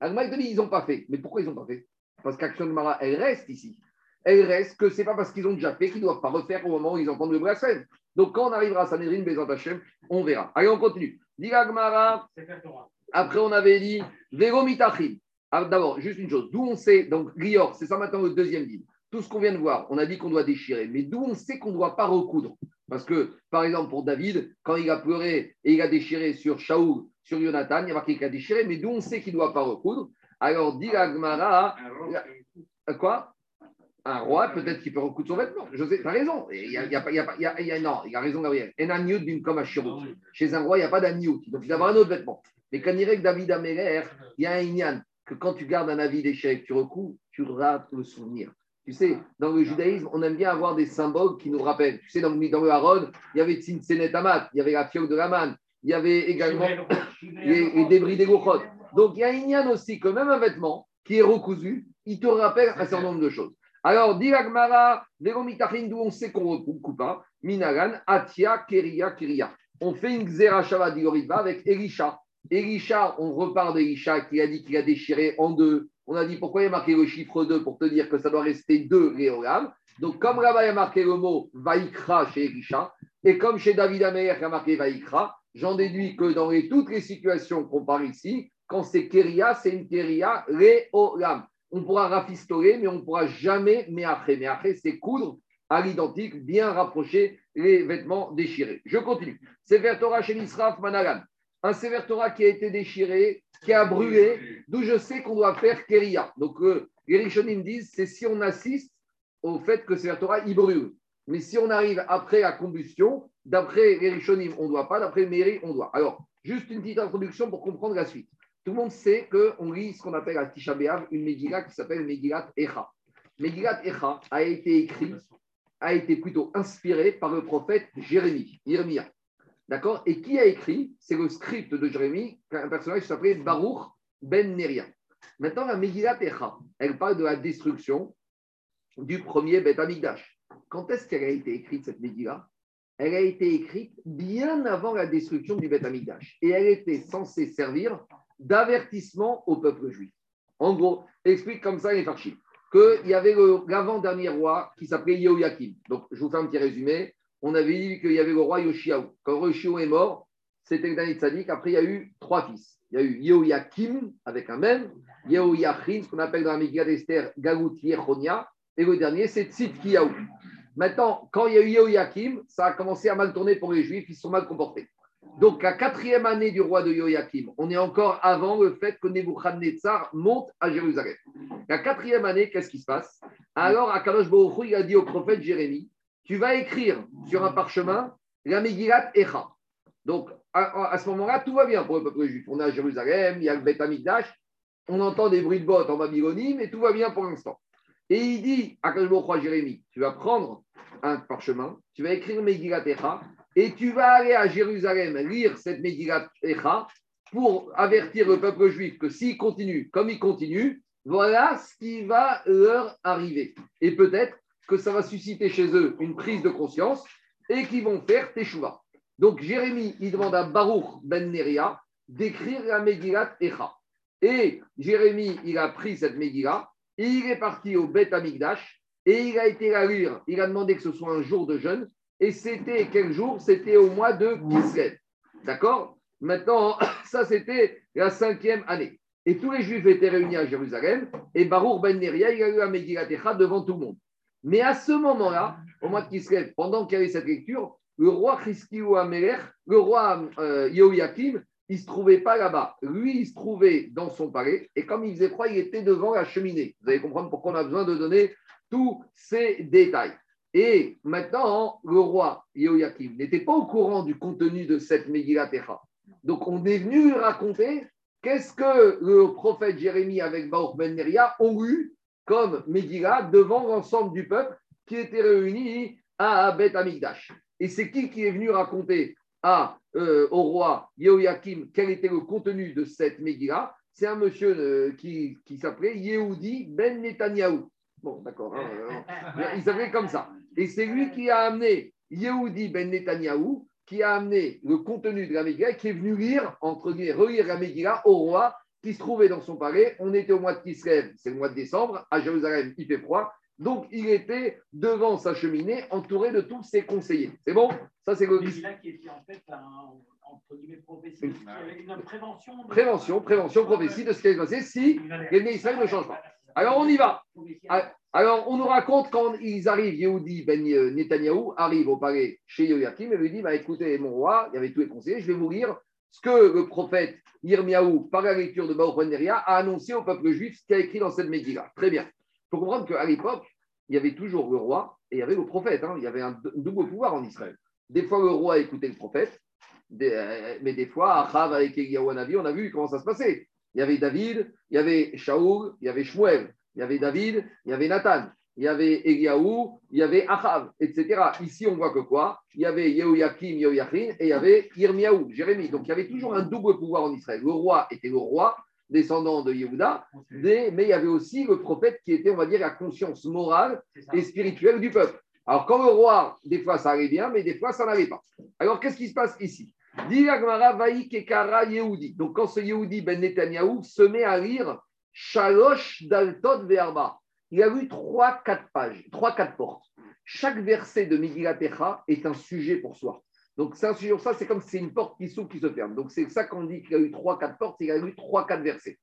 te dit, ils n'ont pas fait. Mais pourquoi ils n'ont pas fait? Parce qu'Action de Mara, elle reste ici. Elle reste que ce n'est pas parce qu'ils ont déjà fait qu'ils ne doivent pas refaire au moment où ils entendent le blasphème. Donc, quand on arrivera à Sanhedrin, Bézant Hachem, on verra. Allez, on continue. Gmara. Après, on avait dit Véro Mitachim. D'abord, juste une chose. D'où on sait, donc, Rior, c'est ça maintenant le deuxième livre. tout ce qu'on vient de voir, on a dit qu'on doit déchirer, mais d'où on sait qu'on ne doit pas recoudre? Parce que, par exemple, pour David, quand il a pleuré et il a déchiré sur Shaoul, sur Jonathan, il y a marqué qu'il a déchiré, mais d'où on sait qu'il ne doit pas recoudre Alors, dit Agmara, quoi un roi, peut-être qu'il peut recoudre son vêtement. Je sais, tu as raison. Il y a, il y a, il y a, non, il a raison, Gabriel. Comme Chez un roi, il n'y a pas d'agneau. Donc, il va avoir un autre vêtement. Mais quand il que David Améler, il y a un ignan, que quand tu gardes un avis d'échec, tu recouds, tu rates le souvenir. Tu sais, dans le judaïsme, on aime bien avoir des symboles qui nous rappellent. Tu sais, dans, dans le Haron, il y avait Tzinsenet Amat, il y avait la fiole de la manne, il y avait également les, (coughs) les débris des gochot. Donc, il y a un ignan aussi que même un vêtement qui est recousu, il te rappelle un certain nombre de choses. Alors, Diragmara, d'où on sait qu'on ne coupe pas, Minagan, Atia, Keria, Keria. On fait une Xerashava d'Igoriva avec Elisha. Elisha, on repart d'Elisha qui a dit qu'il a déchiré en deux. On a dit pourquoi il a marqué le chiffre 2 pour te dire que ça doit rester deux Réolam? Donc, comme là-bas, il a marqué le mot Vaikra chez Elisha, et comme chez David Amer qui a marqué Vaikra, j'en déduis que dans toutes les situations qu'on parle ici, quand c'est Keria, c'est une Keria Réolam on pourra rafistoler, mais on ne pourra jamais mais après. Mais après, c'est coudre à l'identique, bien rapprocher les vêtements déchirés. Je continue. Sever Torah chez l'Israf Managan. Un Sever Torah qui a été déchiré, qui a brûlé, d'où je sais qu'on doit faire Keria. Donc, euh, les Rishonim disent c'est si on assiste au fait que Sever Torah, il brûle. Mais si on arrive après la combustion, d'après les on ne doit pas, d'après Méry, on doit. Alors, juste une petite introduction pour comprendre la suite. Tout le monde sait qu'on lit ce qu'on appelle à Tisha une Megillah qui s'appelle Megillat Echa. Megillat Echa a été écrit, a été plutôt inspiré par le prophète Jérémie, Irmia. D'accord? Et qui a écrit? C'est le script de Jérémie, un personnage qui s'appelait Baruch Ben Neria. Maintenant, la Megillat Echa, elle parle de la destruction du premier Beth Amigdash. Quand est-ce qu'elle a été écrite, cette Megillah Elle a été écrite bien avant la destruction du Beth Amigdash. Et elle était censée servir d'avertissement au peuple juif. En gros, explique comme ça les Farchim qu'il y avait l'avant-dernier roi qui s'appelait Yehoiakim. Donc, je vous fais un petit résumé. On avait dit qu'il y avait le roi Yoshiaou. Quand Yoshiaou est mort, c'était le dernier tzaddik. Après, il y a eu trois fils. Il y a eu Yehoiakim, avec un même, Yehoiachin, ce qu'on appelle dans la Megillah d'Esther Galut Yechonia, et le dernier, c'est Tzidkiyahu. Maintenant, quand il y a eu Yehoiakim, ça a commencé à mal tourner pour les Juifs, ils se sont mal comportés. Donc, la quatrième année du roi de Joachim, on est encore avant le fait que Nebuchadnezzar monte à Jérusalem. La quatrième année, qu'est-ce qui se passe? Alors, Akadosh Baruch il a dit au prophète Jérémie Tu vas écrire sur un parchemin la Megillat Echa. Donc, à, ce moment-là, tout va bien pour le peuple juif. On est à Jérusalem, il y a le Beth Amikdash, on entend des bruits de bottes en Babylonie, mais tout va bien pour l'instant. Et il dit à à Jérémie Tu vas prendre un parchemin, tu vas écrire Megillat Echa et tu vas aller à Jérusalem lire cette Megillat Echa pour avertir le peuple juif que s'il continue comme il continue, voilà ce qui va leur arriver. Et peut-être que ça va susciter chez eux une prise de conscience et qu'ils vont faire Teshuvah. Donc Jérémie, il demande à Baruch ben Neria d'écrire la Megillat Echa. Et Jérémie, il a pris cette Megillah, il est parti au Beth Amigdash et il a été lire. Il a demandé que ce soit un jour de jeûne et c'était quel jour? C'était au mois de Kislev. D'accord? Maintenant, (coughs) ça c'était la cinquième année. Et tous les Juifs étaient réunis à Jérusalem, et Baruch ben Neria, il a eu un Megillat devant tout le monde. Mais à ce moment-là, au mois de Kislev, pendant qu'il y avait cette lecture, le roi Chiskiou Amelech, le roi euh, il ne se trouvait pas là-bas. Lui, il se trouvait dans son palais, et comme il faisait froid, il était devant la cheminée. Vous allez comprendre pourquoi on a besoin de donner tous ces détails. Et maintenant, le roi Yehoiakim n'était pas au courant du contenu de cette Megillat Donc, on est venu raconter qu'est-ce que le prophète Jérémie avec Baruch Ben Neria ont eu comme Megillah devant l'ensemble du peuple qui était réuni à Beth Amigdash. Et c'est qui qui est venu raconter à, euh, au roi Yehoiakim quel était le contenu de cette Megillah? C'est un monsieur euh, qui, qui s'appelait Yehudi Ben Netanyahu. Bon, d'accord. Hein, euh, (laughs) il s'appelait comme ça. Et c'est lui qui a amené Yehudi ben Netanyahou, qui a amené le contenu de la Megillah, qui est venu lire, entre guillemets, relire la Megillah au roi qui se trouvait dans son palais. On était au mois de Kislev, c'est le mois de décembre. À Jérusalem, il fait froid. Donc, il était devant sa cheminée, entouré de tous ses conseillers. C'est bon? Ça, c'est le. Megillah qui était en fait un, entre guillemets, prophétie, une prévention. Prévention, prévention, prophétie de ce qui allait se passer si les Israël ne changent pas. Alors, on y va. Alors, on nous raconte quand ils arrivent, Yehudi Ben euh, Netanyahou arrive au palais chez Yoyakim et lui dit bah, écoutez, mon roi, il y avait tous les conseillers, je vais vous lire ce que le prophète Yirmiyahu, par la lecture de Baruch a annoncé au peuple juif ce qu'il a écrit dans cette Megillah. Très bien. Faut comprendre qu'à l'époque, il y avait toujours le roi et il y avait le prophète. hein. Il y avait un double pouvoir en Israël. Des fois, le roi écoutait le prophète, euh, mais des fois, Achav avec Eliyahu on a vu comment ça se passait. Il y avait David, il y avait Shaoul, il y avait Shmuel, il y avait David, il y avait Nathan, il y avait Eliyahu, il y avait Achav, etc. Ici, on voit que quoi Il y avait Yehoyakim, Yehoyachin et il y avait Yirmiyahu, Jérémie. Donc, il y avait toujours un double pouvoir en Israël. Le roi était le roi, descendant de Yehuda, des- mais il y avait aussi le prophète qui était, on va dire, la conscience morale et spirituelle du peuple. Alors, quand le roi, des fois, ça allait bien, mais des fois, ça n'allait pas. Alors, qu'est-ce qui se passe ici? Donc, quand ce Yehudi Ben Netanyahou se met à lire Shalosh Daltot Ve'arba, il a lu 3-4 pages, 3-4 portes. Chaque verset de Megillat est un sujet pour soi. Donc, pour ça, c'est comme si c'est une porte qui s'ouvre, qui se ferme. Donc, c'est ça qu'on dit qu'il a eu 3-4 portes, il a lu 3-4 versets.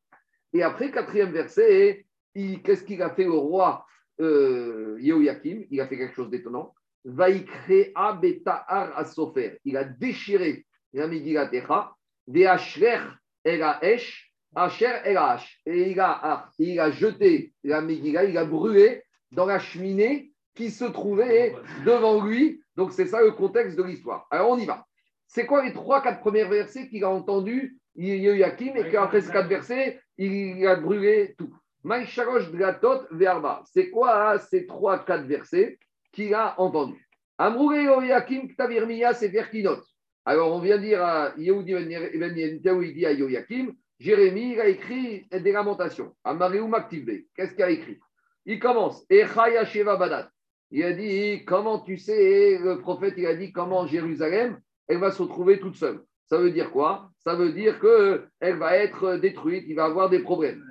Et après, quatrième verset, qu'est-ce qu'il a fait au roi euh, Yehoyakim Il a fait quelque chose d'étonnant. Vaikrea beta'ar asofer. Il a déchiré la Megillat Echa, ve'ashrer ha'esh, asher ha'ash. Et il a, il a jeté la il a brûlé dans la cheminée qui se trouvait devant lui. Donc, c'est ça le contexte de l'histoire. Alors, on y va. C'est quoi les trois, quatre premiers versets qu'il a entendus Yehoyakim et qu'après ces quatre versets, il a brûlé tout Verba. C'est quoi hein, ces trois, quatre versets qu'il a entendus? Kinot. Alors, on vient dire à Yehudi Ben il dit à Yehoyakim, Jérémie, il a écrit des lamentations. Qu'est-ce qu'il a écrit? Il commence. Echaya Sheva Badat. Il a dit, comment tu sais, le prophète, il a dit, comment Jérusalem, elle va se retrouver toute seule. Ça veut dire quoi? Ça veut dire qu'elle va être détruite, il va avoir des problèmes.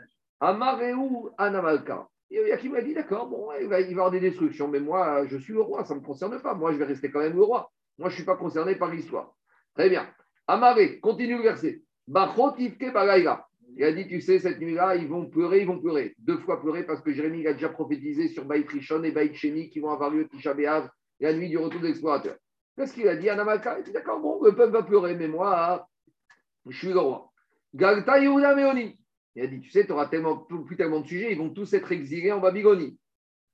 Amaréou Anamalka. Et Yakim a dit, d'accord, bon, il va, il y avoir des destructions, mais moi, je suis le roi, ça ne me concerne pas. Moi, je vais rester quand même le roi. Moi, je ne suis pas concerné par l'histoire. Très bien. Amaré, continue le verset. Il a dit, tu sais, cette nuit-là, ils vont pleurer, ils vont pleurer. Deux fois pleurer parce que Jérémie a déjà prophétisé sur Baït Rishon et Baït qui vont avoir lieu Tisha B'Av, la nuit du retour de l'explorateur. Qu'est-ce qu'il a dit Anamalka Il dit, d'accord, bon, le peuple va pleurer, mais moi, je suis le roi. Galta Meoni. Il a dit, tu sais, tu auras tellement, plus tellement de sujets, ils vont tous être exilés en Babylonie.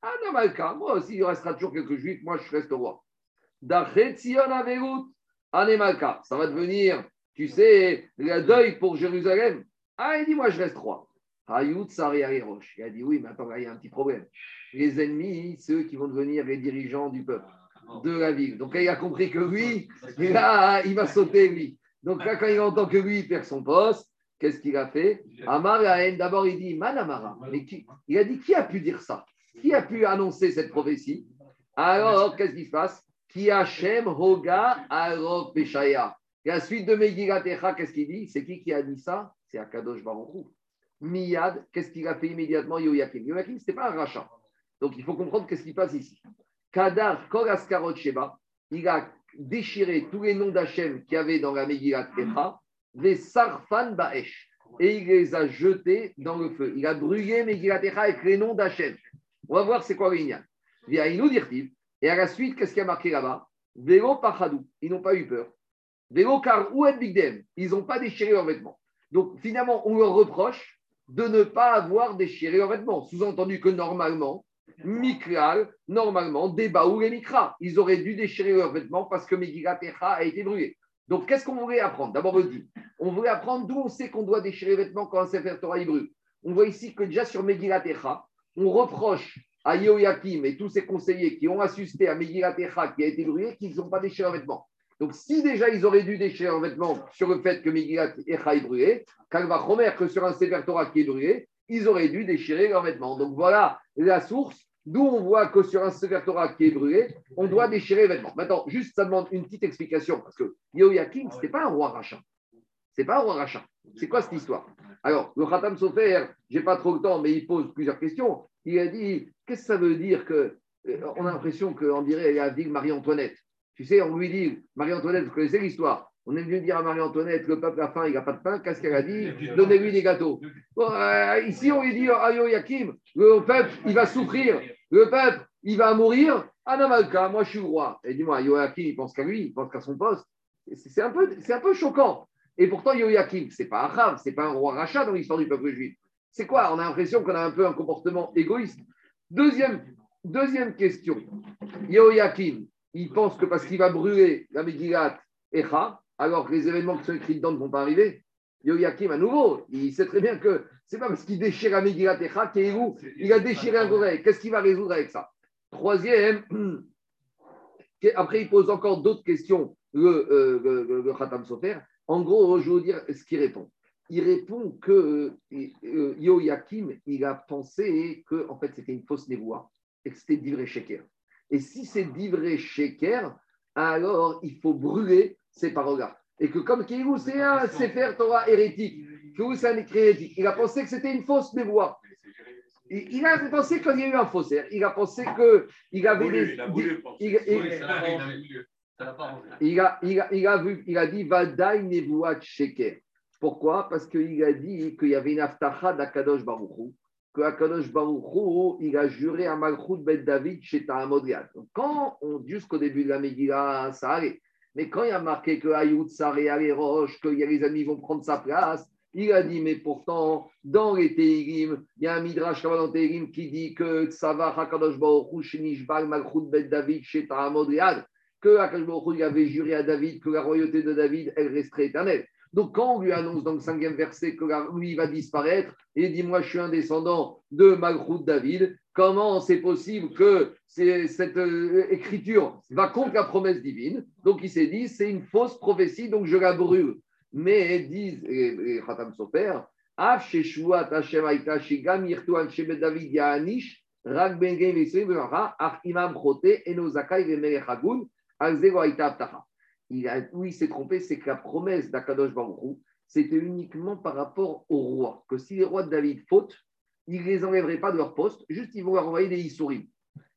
Anamalka, moi aussi, il restera toujours quelques juifs, moi, je reste roi. Dachetzion Averut, Anemalka. Ça va devenir, tu sais, le deuil pour Jérusalem. Ah, il dit, moi, je reste roi. Hayout Sari Roche. Il a dit, oui, mais attends, là, il y a un petit problème. Les ennemis, ceux qui vont devenir les dirigeants du peuple, de la ville. Donc là, il a compris que lui, (laughs) là, il va sauter, lui. Donc là, quand il entend que lui, il perd son poste, qu'est-ce qu'il a fait? Amar d'abord, il dit, Manamara. Mais qui, il a dit, qui a pu dire ça? Qui a pu annoncer cette prophétie? Alors, qu'est-ce qui se passe? Qui Hachem Hoga Arok Peshaya. La suite de Megillat Echa, qu'est-ce qu'il dit? C'est qui qui a dit ça? C'est Akadosh Baruch Miyad, qu'est-ce qu'il a fait immédiatement Yoyakim Yoyakim, ce n'était pas un rachat. Donc, il faut comprendre qu'est-ce qui passe ici. Kadar Kol Askarot Sheba, il a déchiré tous les noms d'Hachem qu'il y avait dans la Megillat Echa, les Sarfan Baesh, et il les a jetés dans le feu. Il a brûlé Megillat avec les noms d'Hachem. On va voir c'est quoi l'Inyan. Viaïnou dirtiv. Et à la suite, qu'est-ce qui a marqué là-bas? Vélo Pachadou. Ils n'ont pas eu peur. Vélo Kar ou Bigdem. Ils n'ont pas déchiré leurs vêtements. Donc finalement, on leur reproche de ne pas avoir déchiré leurs vêtements. Sous-entendu que normalement, Mikral, normalement, Débaou et Mikra, ils auraient dû déchirer leurs vêtements parce que Megillat a été brûlé. Donc qu'est-ce qu'on voulait apprendre? D'abord, on voulait apprendre d'où on sait qu'on doit déchirer les vêtements quand un Sefer Torah il brûle. On voit ici que déjà sur Megillat on reproche à Yoyakim et tous ses conseillers qui ont assisté à Megillat qui a été brûlé qu'ils n'ont pas déchiré leurs vêtements. Donc, si déjà ils auraient dû déchirer leurs vêtements sur le fait que Megillat Echa est brûlé, Kalva Chomer, que sur un Sefer Torah qui est brûlé, ils auraient dû déchirer leurs vêtements. Donc, voilà la source d'où on voit que sur un Sefer Torah qui est brûlé, on doit déchirer les vêtements. Maintenant, juste, ça demande une petite explication parce que Yoyakim, ce n'était pas un roi rachat. Ce n'est pas un roi rachat. C'est quoi cette histoire? Alors, le Khatam Sofer, je n'ai pas trop le temps, mais il pose plusieurs questions. Il a dit qu'est-ce que ça veut dire que. On a l'impression qu'on dirait la ville Marie-Antoinette. Tu sais, on lui dit Marie-Antoinette, vous connaissez l'histoire. On est venu dire à Marie-Antoinette le peuple a faim, il n'a pas de pain. Qu'est-ce qu'elle a dit Donnez-lui des gâteaux. Bon, euh, ici, on lui dit à Yoyakim le peuple, il va souffrir. Le peuple, il va mourir. Anamalka, moi je suis roi. Et dis-moi, Yoakim, il pense qu'à lui, il pense qu'à son poste. C'est un, peu, un peu choquant. Et pourtant, Yoakim, ce n'est pas Achav, ce n'est pas un roi rachat dans l'histoire du peuple juif. C'est quoi? On a l'impression qu'on a un peu un comportement égoïste. Deuxième, deuxième question. Yoakim, il pense que parce qu'il va brûler la Megillat Echa, alors que les événements qui sont écrits dedans ne vont pas arriver. Yoakim, à nouveau, il sait très bien que c'est pas parce qu'il déchire la Megillat Echa qu'il a déchiré un goré. Qu'est-ce qu'il va résoudre avec ça? Troisième, (clears throat) après, il pose encore d'autres questions, le, euh, le, Khatam Sofer. En gros, je vais vous dire ce qu'il répond. Il répond que euh, Yoakim, il a pensé que en fait, c'était une fausse névoie et que c'était divré sheker. Et si c'est divré sheker, alors il faut brûler ces paroles-là. Et que comme Kéhou, c'est un Sefer Torah hérétique, Kéhou, c'est un écrit hérétique, il a pensé que c'était une fausse névoie. Il a pensé qu'il y a eu un faussaire. Il a pensé qu'il avait des. Il a, il, a, il, a, vu, il a dit Vadaï Nevuat Sheker. Pourquoi? Parce qu'il a dit qu'il y avait une aftacha d'Akadosh Baruchou, que Akadosh Baruchou, il a juré à Malchut Ben David chez Tahamodiat. Quand jusqu'au début de la Megillah, ça allait. Mais quand il a marqué que Ayout Saré les roches, que les amis vont prendre sa place, il a dit, mais pourtant, dans les Teirim, il y a un Midrash dans Teirim qui dit que Tzava Hakadosh Baruch Shinishbal Malchut Ben David chez Tahamodiat, que Hakadosh Baruch avait juré à David que la royauté de David, elle resterait éternelle. Donc, quand on lui annonce dans le cinquième verset que lui va disparaître, et dit Moi, je suis un descendant de Malchut David, comment c'est possible que cette euh, écriture va contre la promesse divine? Donc, il s'est dit C'est une fausse prophétie, donc je la brûle. Mais disent les Khatam Sofer David Aïta Abtacha où il s'est trompé, c'est que la promesse d'Akadosh Baruch c'était uniquement par rapport aux rois. Que si les rois de David fautent, il ne les enlèverait pas de leur poste, juste ils vont leur envoyer des Issourim.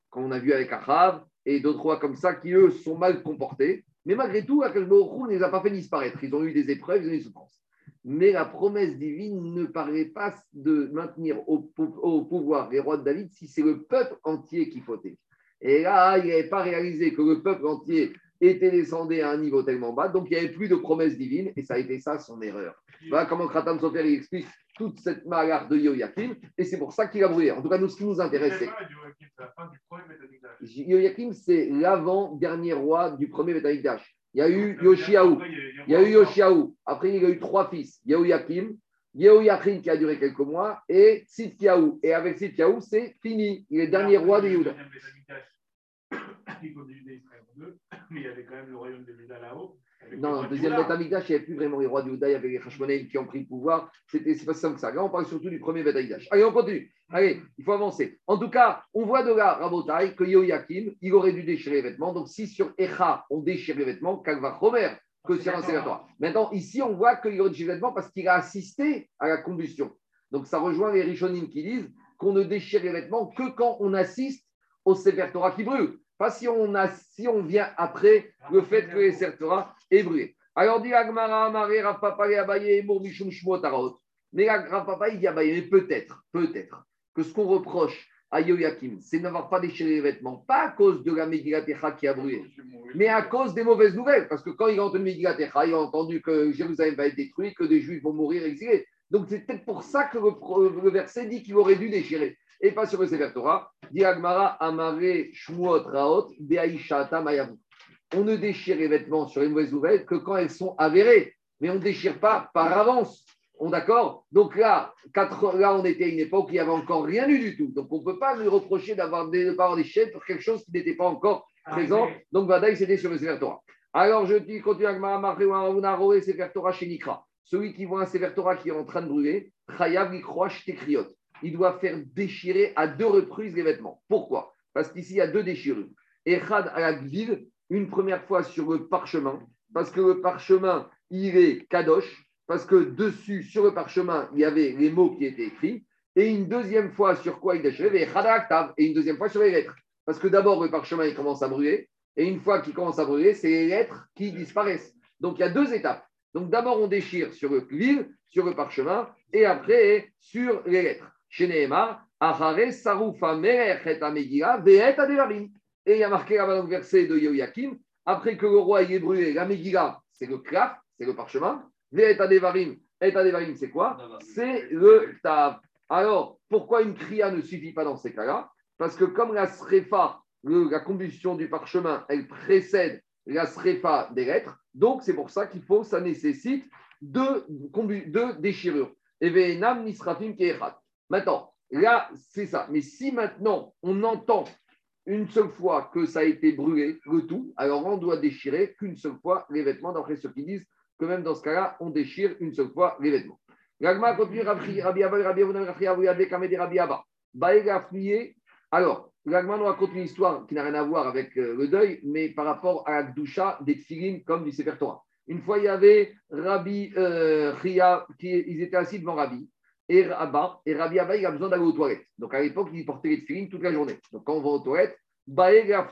Comme on a vu avec Achav et d'autres rois comme ça qui, eux, sont mal comportés. Mais malgré tout, Akadosh Baruch ne les a pas fait disparaître. Ils ont eu des épreuves, ils ont eu des souffrances. Mais la promesse divine ne paraît pas de maintenir au, au pouvoir les rois de David si c'est le peuple entier qui fautait. Et là, il n'avait pas réalisé que le peuple entier était descendu à un niveau tellement bas, donc il n'y avait plus de promesses divines, et ça a été ça son erreur. Voilà comment Kratam Sofer explique toute cette malheur de Yoyakim, et c'est pour ça qu'il a brûlé. En tout cas, nous, ce qui nous intéresse, c'est. Yoyakim, c'est l'avant-dernier roi du premier Betamikdash. Il y a eu Yoshiaou. Il y a eu Yoshiaou. Après, il y a eu trois fils. Yehoyakim, Yehoyakim qui a duré quelques mois, et Sitkiaou. Et avec Sitkiaou, c'est fini. Il est le dernier roi de Yehuda (coughs) (coughs) mais il y avait quand même le royaume de Juda là-haut. Non, le deuxième Beth il n'y avait plus vraiment les rois de Juda, il y avait les Hashmonaïm qui ont pris le pouvoir. C'était, c'est pas simple que ça. Là, on parle surtout du premier Beth Allez, on continue. Allez, il faut avancer. En tout cas, on voit de là, Rabotai, que Yoyakim, il aurait dû déchirer les vêtements. Donc, si sur Echa, on déchire les vêtements, Kalva Romer, que sur un sénatoire. Maintenant, ici, on voit qu'il aurait déchiré les vêtements parce qu'il a assisté à la combustion. Donc, ça rejoint les Rishonim qui disent qu'on ne déchire les vêtements que quand on assiste au Sefer Torah qui brûle. Pas si on, a, si on vient après le fait que les Torah est brûlé. Alors, dit Agmara, Amare, Rafapa, Abaye, Mourmichum, Shmotarot. Mais Rafapa, il dit Abaye, mais peut-être, peut-être, que ce qu'on reproche à Yoyakim, c'est n'avoir pas déchiré les vêtements, pas à cause de la Megillah qui a brûlé, mais à cause des mauvaises nouvelles. Parce que quand il a entendu Megillah il a entendu que Jérusalem va être détruite, que des Juifs vont mourir exilés. Donc, c'est peut-être pour ça que le verset dit qu'il aurait dû déchirer et pas sur le Sefer Torah. Diagmara Amare Shmuot Raot Mayavu. On ne déchire les vêtements sur les mauvaises nouvelles que quand elles sont avérées, mais on ne déchire pas par avance. On d'accord? Donc là, quatre, là, on était à une époque où il n'y avait encore rien eu du tout. Donc on ne peut pas lui reprocher d'avoir des, de déchets pour quelque chose qui n'était pas encore présent. Donc Vadaï, c'était sur le Sefer Torah. Alors je dis, continue Agmara Amare Sefer Torah chez Nikra. Celui qui voit un Sefer qui est en train de brûler, Chayav Likroach il doit faire déchirer à deux reprises les vêtements. Pourquoi? Parce qu'ici, il y a deux déchirures. Echad ville, une première fois sur le parchemin, parce que le parchemin, il est kadosh, parce que dessus, sur le parchemin, il y avait les mots qui étaient écrits, et une deuxième fois sur quoi il déchirait, et une deuxième fois sur les lettres. Parce que d'abord, le parchemin, il commence à brûler, et une fois qu'il commence à brûler, c'est les lettres qui disparaissent. Donc, il y a deux étapes. Donc, d'abord, on déchire sur le cuivre, sur le parchemin, et après, sur les lettres. Chez Nehemar, Achare Saroufa Merech et Amegira Adevarim. Et il y a marqué là-bas dans le verset de Yoyakim, après que le roi ait brûlé la c'est le claf, c'est le parchemin. Veet Adevarim, et c'est quoi? C'est le Tav. Alors, pourquoi une kriya ne suffit pas dans ces cas-là? Parce que comme la srefa, la combustion du parchemin, elle précède la srefa des lettres, donc c'est pour ça qu'il faut, ça nécessite deux, déchirures. Nisrafim. Maintenant, là, c'est ça. Mais si maintenant on entend une seule fois que ça a été brûlé, le tout, alors on doit déchirer qu'une seule fois les vêtements, d'après ceux qui disent que même dans ce cas-là, on déchire une seule fois les vêtements. L'agma continue Rabbi Abba, Rabbi. Alors, l'agma nous raconte une histoire qui n'a rien à voir avec euh, le deuil, mais par rapport à la Gdusha des tfilines comme du Sefer. Une fois, il y avait Rabbi euh, Chia, qui, ils étaient assis devant Rabbi et Abba, et Rabbi Abba, il a besoin d'aller aux toilettes. Donc à l'époque, il portait les tfilines toute la journée. Donc quand on va aux toilettes,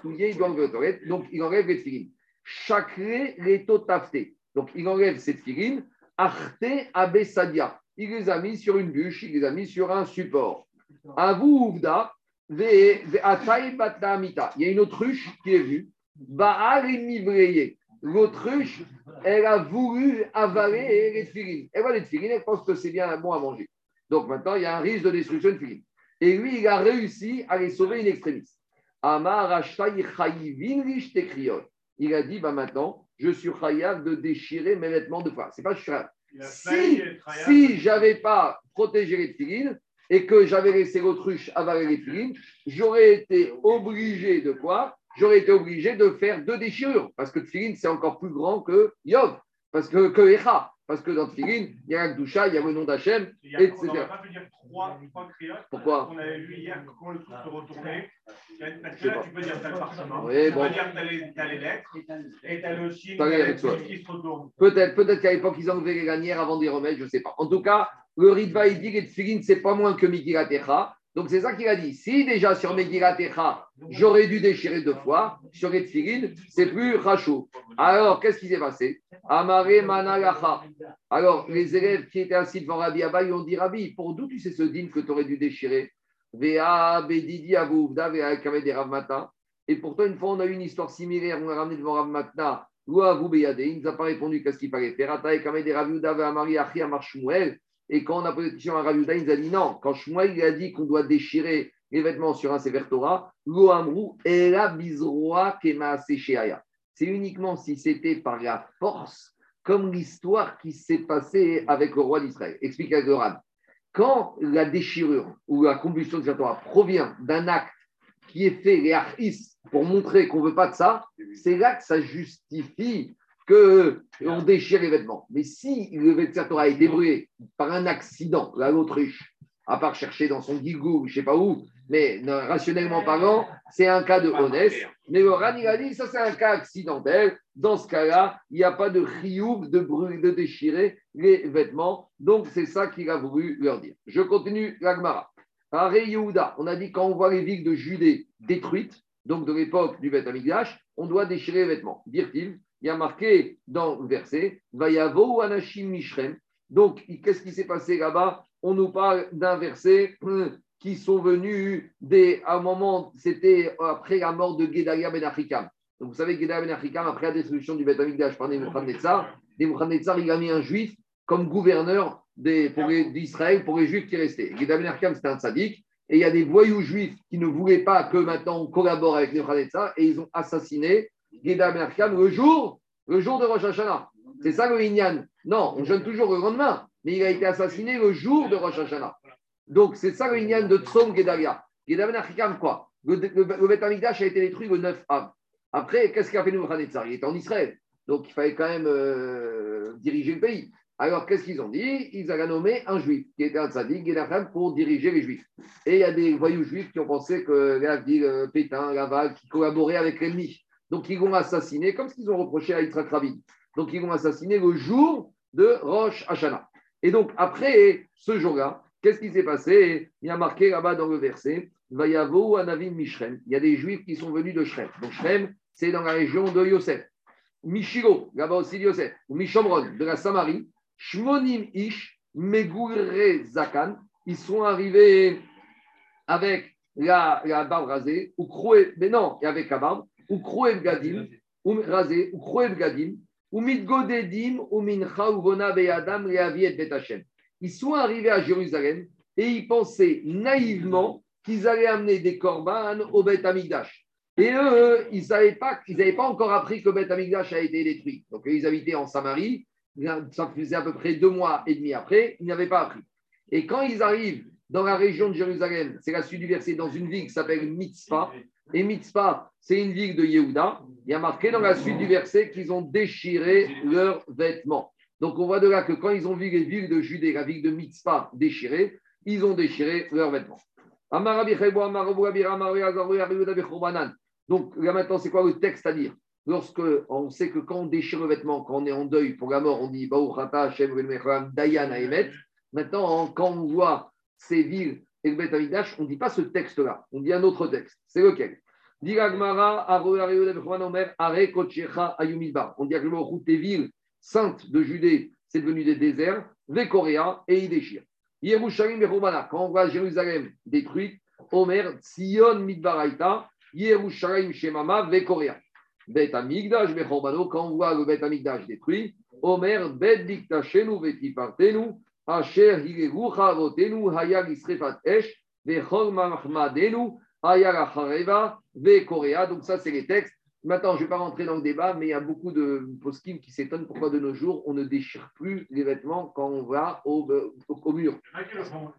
fouillé, il doit enlever aux toilettes, donc il enlève les tfilines. Chakré les totafté. Donc il enlève ces Arte Abesadia. Il les a mis sur une bûche, il les a mis sur un support. Avu Uvda, Il y a une autruche qui est venue. Baal et Mivreye. L'autruche, elle a voulu avaler les tfilines. Elle voit les tfilines, elle pense que c'est bien bon à manger. Donc maintenant, il y a un risque de destruction de tfilines. Et lui, il a réussi à les sauver une extrémiste. Amar. Il a dit, bah maintenant, je suis chayav de déchirer mes vêtements de foi. C'est pas je suis chayav. Si, si j'avais pas protégé les filines et que j'avais laissé l'autruche avaler les filines, j'aurais été obligé de quoi? J'aurais été obligé de faire deux déchirures parce que Tfilin, c'est encore plus grand que Yov, parce que, que Echa. Parce que dans Tfilin, il y a un Gdusha, il y a le nom d'Hachem, etc. On n'aurait pas pu dire trois, trois criottes. Pourquoi? On avait vu hier quand le truc se retournait, parce que là, tu peux dire t'as le parchemin, Oui, tu bon. peux dire t'as les, t'as les lettres, et t'as le les qui se retournent. Peut-être, peut-être qu'à l'époque, ils enlevaient les lanières avant d'y remettre, je ne sais pas. En tout cas, le Ritva, il dit que Tfilin, c'est pas moins que Megillat Echa. Donc, c'est ça qu'il a dit. Si déjà sur Megillat Echa, j'aurais dû déchirer deux fois, sur Tfilin, c'est plus rachou. Alors, qu'est-ce qui s'est passé? Amare Managacha. Alors, les élèves qui étaient assis devant Rabbi ils ont dit Rabbi, pour d'où tu sais ce din que tu aurais dû déchirer? Et pourtant, une fois, on a eu une histoire similaire. On l'a ramené devant Rav Matna. Il ne nous a pas répondu qu'est-ce qu'il fallait faire? Et et. Et quand on a posé la question à Rav Yuda, il nous a dit non. Quand Shmuel il a dit qu'on doit déchirer les vêtements sur un Sefer Torah, Lo Amrou, Ela Bizroa Kema. C'est uniquement si c'était par la force, comme l'histoire qui s'est passée avec le roi d'Israël. Explique avec le Ran. Quand la déchirure ou la combustion de la Torah provient d'un acte qui est fait, les pour montrer qu'on ne veut pas de ça, c'est là que ça justifie qu'on déchire les vêtements. Mais si le vêtement Torah été brûlé par un accident, là, l'autruche, à part chercher dans son guigou, je ne sais pas où, mais non, rationnellement parlant, c'est un cas de honnête. Mais le Ran, il a dit, ça c'est un cas accidentel. Dans ce cas-là, il n'y a pas de rioub de brûler, de déchirer les vêtements. Donc c'est ça qu'il a voulu leur dire. Je continue l'Agmara. Aré Yehuda, on a dit quand on voit les villes de Judée détruites, donc de l'époque du Beth on doit déchirer les vêtements. Dire-t-il, il y a marqué dans le verset, Vayavo Anashim Mishrem. Donc, qu'est-ce qui s'est passé là-bas? On nous parle d'un verset hum, qui sont venus des, à un moment, c'était après la mort de Gedalia Ben Achikam. Donc, vous savez, Gedalia Ben Achikam, après la destruction du Beth Amikdash par Nebuchadnezzar, Nebuchadnezzar, il a mis un juif comme gouverneur d'Israël pour les juifs qui restaient. Gedalia Ben Achikam, c'était un sadique. Et il y a des voyous juifs qui ne voulaient pas que maintenant on collabore avec Nebuchadnezzar et ils ont assassiné Achikam le jour, le jour de Rosh Hashanah. C'est ça le Inyan. Non, on jeûne toujours le lendemain, mais il a été assassiné le jour de Rosh Hashanah. Donc, c'est ça le Inyan de Tzom Gedalia. Ben Achikam, quoi? Le, le, le Amikdash a été détruit le 9 Av. Après, qu'est-ce qu'a fait Nebuchadnezzar? Il était en Israël. Donc, il fallait quand même euh, diriger le pays. Alors, qu'est-ce qu'ils ont dit? Ils ont nommé un juif qui était un tzaddik, Gedalia, pour diriger les juifs. Et il y a des voyous juifs qui ont pensé que euh, Pétain, Laval, qui collaboraient avec l'ennemi. Donc, ils l'ont assassiné, comme ce qu'ils ont reproché à Yitzhak Rabin. Donc, ils l'ont assassiné le jour de Rosh Hashanah. Et donc, après ce jour-là, qu'est-ce qui s'est passé? Il y a marqué là-bas dans le verset Vayavo Anavim. Il y a des juifs qui sont venus de Shrem. Donc, Shrem, c'est dans la région de Yosef. Michiro, là-bas aussi de Yosef. Ou Mishomron, de la Samarie. Shmonim Ish, Megure Zakan. Ils sont arrivés avec la, la barbe rasée, ou Kroué, mais non, et avec la barbe, ou Kroué Gadim, ou rasé, ou Kroué Gadim, ou Mitgodedim, ou Mincha, ou Vona Beyadam, et Betachem. Ils sont arrivés à Jérusalem et ils pensaient naïvement qu'ils allaient amener des corbanes au Beth Amigdash. Et eux, ils n'avaient pas, pas encore appris que Beth Amigdash a été détruit. Donc, ils habitaient en Samarie, ça faisait à peu près deux mois et demi après, ils n'avaient pas appris. Et quand ils arrivent dans la région de Jérusalem, c'est la suite du verset, dans une ville qui s'appelle Mitzpah, et Mitzpah, c'est une ville de Yehuda, il y a marqué dans la suite du verset qu'ils ont déchiré leurs vêtements. Donc on voit de là que quand ils ont vu les villes de Judée, la ville de Mitzpah déchirée, ils ont déchiré leurs vêtements. Donc là maintenant, c'est quoi le texte à dire Lorsque on sait que quand on déchire le vêtement, quand on est en deuil pour la mort, on dit Maintenant, quand on voit ces villes et le Beth on ne dit pas ce texte-là, on dit un autre texte. C'est lequel? On dit à tes villes saintes de Judée, c'est devenu des déserts, Vekorea, et il déchire. Quand on voit Jérusalem détruite, Omer, Sion, Midbaraita, Yerushalayim, Shemama, Vekorea. Bet Amigdash, Bechobano, quand on voit le Bet Amigdash détruit, Omer, Bet Diktashenu, Vetipartenu, Asher, Higegucha, Avotenu, Hayag, Isrefat Esh, Vechol, Mahmadenu, Hayag, Achareva, Vekorea. Donc, ça, c'est les textes. Maintenant, je ne vais pas rentrer dans le débat, mais il y a beaucoup de poskim qui s'étonnent pourquoi de nos jours, on ne déchire plus les vêtements quand on va au, au, mur.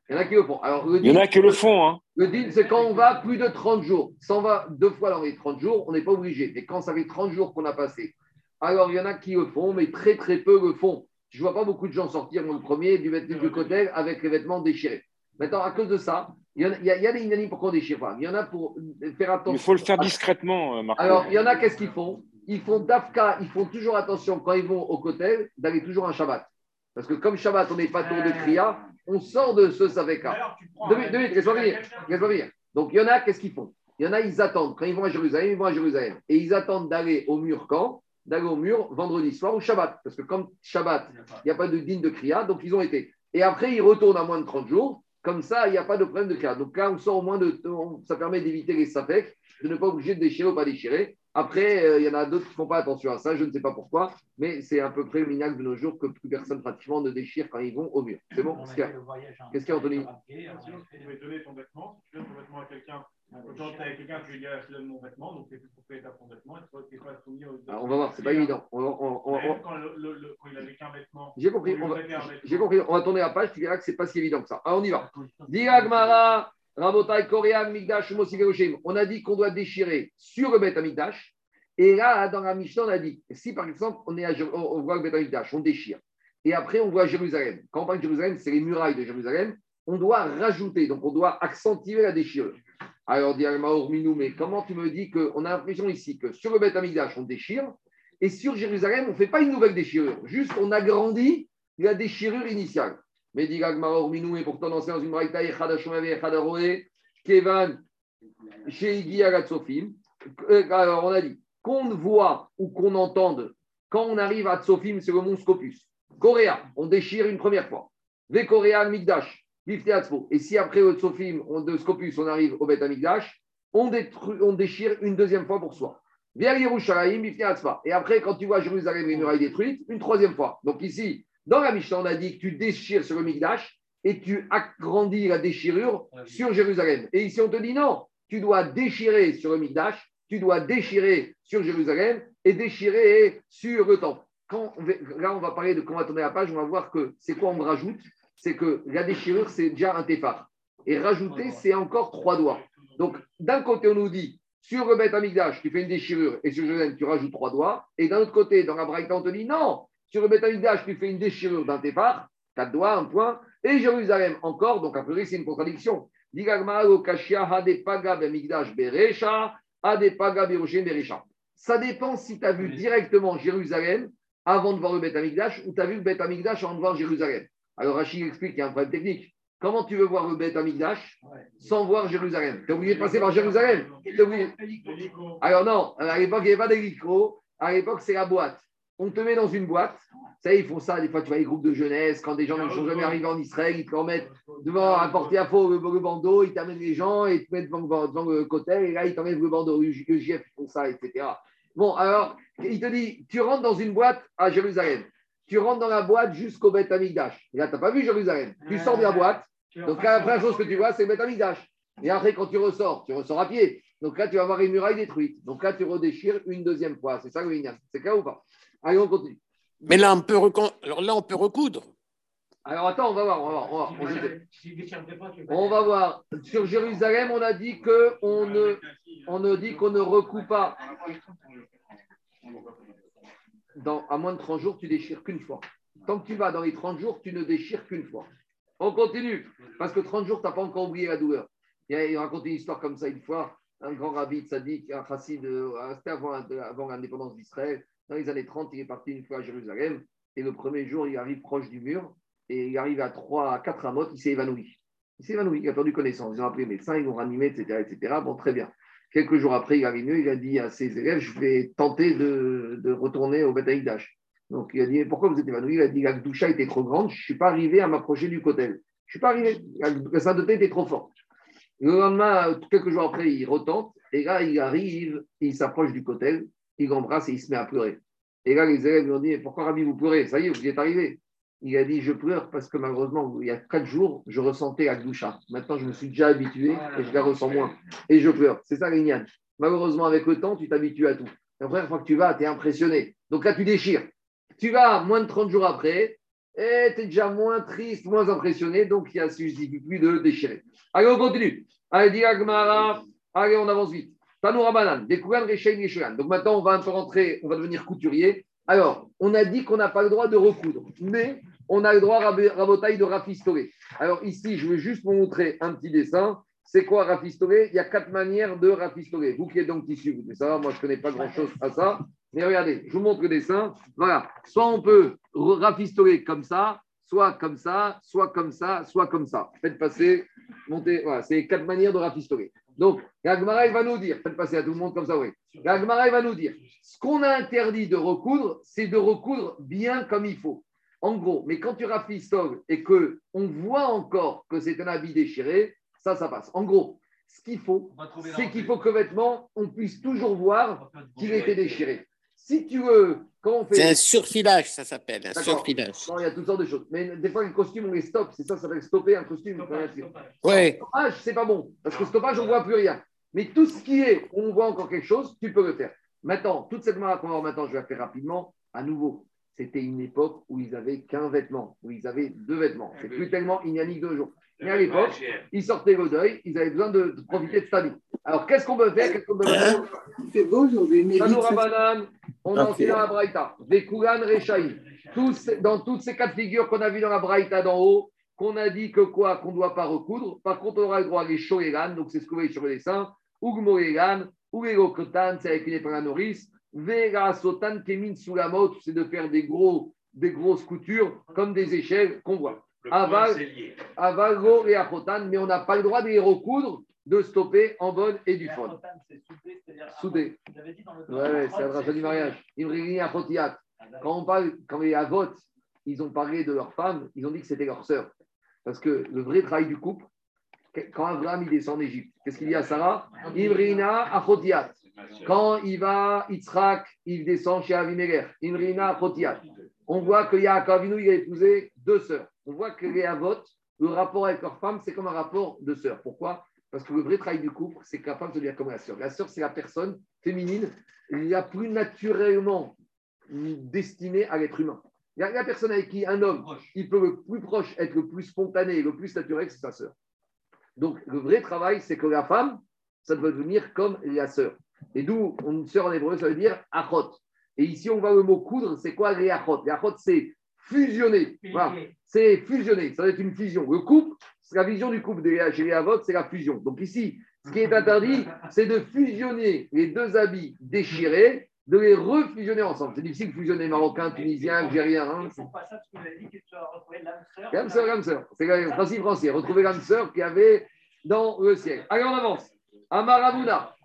Il y en a qui le font. Il y en a qui le font. Hein. Le deal, c'est quand on va plus de 30 jours. Si on va deux fois dans les 30 jours, on n'est pas obligé. Mais quand ça fait 30 jours qu'on a passé, alors il y en a qui le font, mais très très peu le font. Je ne vois pas beaucoup de gens sortir, le premier, du, du côté avec les vêtements déchirés. Maintenant, à cause de ça, il y, a, il y a des inanimes pour qu'on déchire pas. Il y en a pour faire attention. Il faut le faire discrètement, euh, Marco. Alors, il y en a, qu'est-ce qu'ils font? Ils font d'Afka, ils font toujours attention quand ils vont au côté d'aller toujours un Shabbat. Parce que comme Shabbat, on n'est pas tour de Kriya, on sort de ce Saveka. Deux minutes, laisse-moi venir. Donc, il y en a, qu'est-ce qu'ils font? Il y en a, ils attendent. Quand ils vont à Jérusalem, ils vont à Jérusalem. Et ils attendent d'aller au mur quand? D'aller au mur vendredi soir ou Shabbat. Parce que comme Shabbat, il n'y a pas de digne de Kriya, donc ils ont été. Et après, ils retournent à moins de 30 jours. Comme ça, il n'y a pas de problème de cas. Donc là, on sort au moins de. Ça permet d'éviter les sapèques, de ne pas obliger de déchirer ou pas déchirer. Après, euh, il y en a d'autres qui ne font pas attention à ça, je ne sais pas pourquoi, mais c'est à peu près le minacle de nos jours que plus personne pratiquement ne déchire quand ils vont au mur. C'est bon Qu'est-ce qu'il y a, Anthony? Tu pouvais donner ton vêtement, si tu donnes ton vêtement à quelqu'un quand tu es avec quelqu'un, tu lui dis ah, je donne mon vêtement, donc tu es plus propriétaire de ton vêtement, et tu n'es pas soumis aux. on va voir, c'est pas évident. On, on, on, Même quand, le, le, quand il avait qu'un vêtement. J'ai compris, on va, j'ai compris. On va tourner la page, tu verras que c'est pas si évident que ça. Alors on y va. Diagmara, Rabotai, Korean, Migdash, On a dit qu'on doit déchirer sur le Beth Amigdash. Et là, dans la Mishnah, on a dit si par exemple on, est à, on voit le Beth Amigdash, on déchire. Et après, on voit Jérusalem. Quand on parle de Jérusalem, c'est les murailles de Jérusalem. On doit rajouter, donc on doit accentuer la déchirure. Alors, dit Minou, mais comment tu me dis qu'on a l'impression ici que sur le Beth Amigdash, on déchire, et sur Jérusalem, on ne fait pas une nouvelle déchirure, juste on agrandit la déchirure initiale. Mais dit Minou, mais pourtant, dans une braïta, Kevan, Sheigi Agatsofim. Euh, alors, on a dit qu'on voit ou qu'on entende quand on arrive à Tsofim, c'est le mont Scopus. Coréa, on déchire une première fois. Ve Coréa, Migdash, et si après le Tsofim, on, de Scopus, on arrive au Beth Amigdash, on, on déchire une deuxième fois pour soi. Et après, quand tu vois Jérusalem et les murailles détruites, une troisième fois. Donc ici, dans la Mishnah, on a dit que tu déchires sur le Migdash et tu agrandis la déchirure sur Jérusalem. Et ici, on te dit non, tu dois déchirer sur le Migdash, tu dois déchirer sur Jérusalem et déchirer sur le temple. Quand là, on va parler de comment tourner la page, on va voir que c'est quoi on me rajoute c'est que la déchirure, c'est déjà un téphar. Et rajouter, c'est encore trois doigts. Donc, d'un côté, on nous dit, sur le Beth Amigdash, tu fais une déchirure, et sur Jérusalem, tu rajoutes trois doigts. Et d'un autre côté, dans la Braïta, on te dit, non, sur le Beth Amigdash, tu fais une déchirure d'un téphar, quatre doigts, un point. Et Jérusalem, encore, donc a priori, c'est une contradiction. Ça dépend si tu as vu directement Jérusalem avant de voir le Beth Amigdash ou tu as vu le Beth Amigdash avant de voir Jérusalem. Alors Rachid explique qu'il y a un problème technique. Comment tu veux voir le Beth Amigdash sans voir Jérusalem? Tu obligé de passer par Jérusalem Alors non, à l'époque, il n'y avait pas d'hélico. À l'époque, c'est la boîte. On te met dans une boîte. Ça, ils font ça. Des fois, tu vois les groupes de jeunesse, quand des gens ne sont jamais arrivés en Israël, ils te mettent devant un porte-à-faux, le, le bandeau, il t'amène les gens et il te met devant, devant le côté, et là, il t'enlève le bandeau, le JF font ça, etc. Bon, alors, il te dit, tu rentres dans une boîte à Jérusalem. Tu rentres dans la boîte jusqu'au Beth Amikdash. Et là, tu n'as pas vu Jérusalem. Tu sors de la boîte. Donc là, la première chose que tu vois, c'est le Beth Amikdash. Et après, quand tu ressors, tu ressors à pied. Donc là, tu vas voir les murailles détruites. Donc là, tu redéchires une deuxième fois. C'est ça le. C'est clair ou pas? Allez, on continue. Mais là, on peut, recon- Alors là, on peut recoudre. Alors attends, on va voir. On va voir. On va voir. On Si va- je déchirerai pas, tu veux On va voir. Sur Jérusalem, on a dit que on ne, on ne dit qu'on ne recoupe pas. Dans, à moins de 30 jours, tu déchires qu'une fois. Tant que tu vas dans les 30 jours, tu ne déchires qu'une fois. On continue. Parce que 30 jours, tu n'as pas encore oublié la douleur. Il raconté une histoire comme ça une fois. Un grand rabbi sadique, un chassid, euh, c'était avant, avant l'indépendance d'Israël. Dans les années 30, il est parti une fois à Jérusalem. Et le premier jour, il arrive proche du mur. Et il arrive à 3, à 4 amotes, il s'est évanoui. Il s'est évanoui, il a perdu connaissance. Ils ont appelé les médecins, ils l'ont ranimé, etc., etc. Bon, très bien. Quelques jours après, il mieux, il a dit à ses élèves, je vais tenter de, retourner au Betaïdash. Donc il a dit, pourquoi vous êtes évanoui? Il a dit, la doucha était trop grande, je ne suis pas arrivé à m'approcher du cotel. Je ne suis pas arrivé, la, sainteté était trop forte. Le lendemain, quelques jours après, il retente, et là, il arrive, il s'approche du cotel, il l'embrasse et il se met à pleurer. Et là, les élèves lui ont dit, pourquoi Rabbi, vous pleurez? Ça y est, vous y êtes arrivé. Il a dit, je pleure parce que malheureusement, il y a quatre jours, je ressentais la. Maintenant, je me suis déjà habitué et je la ressens moins. Et je pleure. C'est ça, Lignan. Malheureusement, avec le temps, tu t'habitues à tout. La première fois que tu vas, tu es impressionné. Donc là, tu déchires. Tu vas moins de 30 jours après, et tu es déjà moins triste, moins impressionné. Donc, il ne suffit plus de déchirer. Allez, on continue. Allez, Agmara. Allez, on avance vite. Tanoura Banan, Yeshuan. Donc maintenant, on va un peu rentrer, on va devenir couturier. Alors, on a dit qu'on n'a pas le droit de recoudre, mais on a le droit, Rab- Rabotaille, de rafistoler. Alors ici, je veux juste vous montrer un petit dessin. C'est quoi rafistoler Il y a quatre manières de rafistoler. Vous qui êtes donc tissu, vous devez moi je ne connais pas grand-chose à ça. Mais regardez, je vous montre le dessin. Voilà. Soit on peut rafistoler comme ça, soit comme ça, soit comme ça, soit comme ça. Faites passer, montez. Voilà, c'est quatre manières de rafistoler. Donc, Gagmara, va nous dire, faites passer à tout le monde comme ça, oui. Gagmara, va nous dire, ce qu'on a interdit de recoudre, c'est de recoudre bien comme il faut. En gros, mais quand tu rafistoles et que on voit encore que c'est un habit déchiré, ça, ça passe. En gros, ce qu'il faut, c'est qu'il faut que le vêtement, on puisse toujours voir qu'il était déchiré. Si tu veux, quand on fait. C'est un surfilage, ça s'appelle, un surfilage. Non, il y a toutes sortes de choses. Mais des fois, les costumes, on les stoppe. C'est ça, ça s'appelle stopper un costume. Ouais. Stoppage, c'est pas bon. Parce que stoppage, on ne voit plus rien. Mais tout ce qui est, on voit encore quelque chose, tu peux le faire. Maintenant, toute cette mara qu'on va voir maintenant, je vais la faire rapidement. À nouveau, c'était une époque où ils avaient qu'un vêtement, où ils avaient deux vêtements. C'est plus tellement ignanique de nos jours. Mais à l'époque, ils sortaient le deuil, ils avaient besoin de, de profiter de cette année. Alors, qu'est-ce qu'on peut faire? Qu'on C'est beau aujourd'hui, on a enseigné dans la Braïta. Des Koulan Rechaï. Tous- Dans toutes ces quatre figures qu'on a vues dans la Braïta d'en haut, qu'on a dit que quoi Qu'on ne doit pas recoudre. Par contre, on aura le droit à les Shoegan, donc c'est ce vous voyez sur le dessin. Ou Gmoregan, ou les Lokotan, c'est avec une épingle à nourrice. Vera Sotan, Kemin Sulamot, c'est de faire des, gros, des grosses coutures, comme des échelles qu'on voit. Aval, Avalgo et Achotan, mais on n'a pas le droit de les recoudre, de stopper en bonne et du fond. Soudé. Vous avez dit dans le Ouais, c'est la du mariage. Imrini Achotiat. Quand on parle, quand les Avot, ils ont parlé de leur femme, ils ont dit que c'était leur sœur. Parce que le vrai travail du couple, quand Abraham il descend en Égypte, qu'est-ce qu'il dit à Sarah? Imrina Achotiat. Quand il va, Yitzhak, il descend chez Avimelech. Imrina Achotiat. On voit que Yaakov Avinu, il a épousé deux sœurs. On voit que les Avot, le rapport avec leur femme, c'est comme un rapport de sœur. Pourquoi? Parce que le vrai travail du couple, c'est capable de se dire comme la sœur. La sœur, c'est la personne féminine la plus naturellement destinée à l'être humain. La, la personne avec qui un homme, il peut le plus proche, être le plus spontané, le plus naturel, c'est sa sœur. Donc, le vrai travail, c'est que la femme, ça doit devenir comme la sœur. Et d'où une sœur en hébreu, ça veut dire achot. Et ici, on voit le mot coudre, c'est quoi les achot? Les achot, c'est fusionner. Voilà. C'est fusionner, ça doit être une fusion. Le couple, c'est la vision du couple chez les avots, c'est la fusion. Donc ici, ce qui est interdit, c'est de fusionner les deux habits déchirés, de les refusionner ensemble. C'est difficile de fusionner marocain, tunisien, algérien. Hein. C'est pas ça, parce que vous avez dit que tu as retrouvé l'âme sœur. L'âme sœur, l'âme sœur. C'est le principe français. Retrouver l'âme sœur qu'il y avait dans le ciel. Allez, on avance. Amar Ravuna. Ravuna, Mais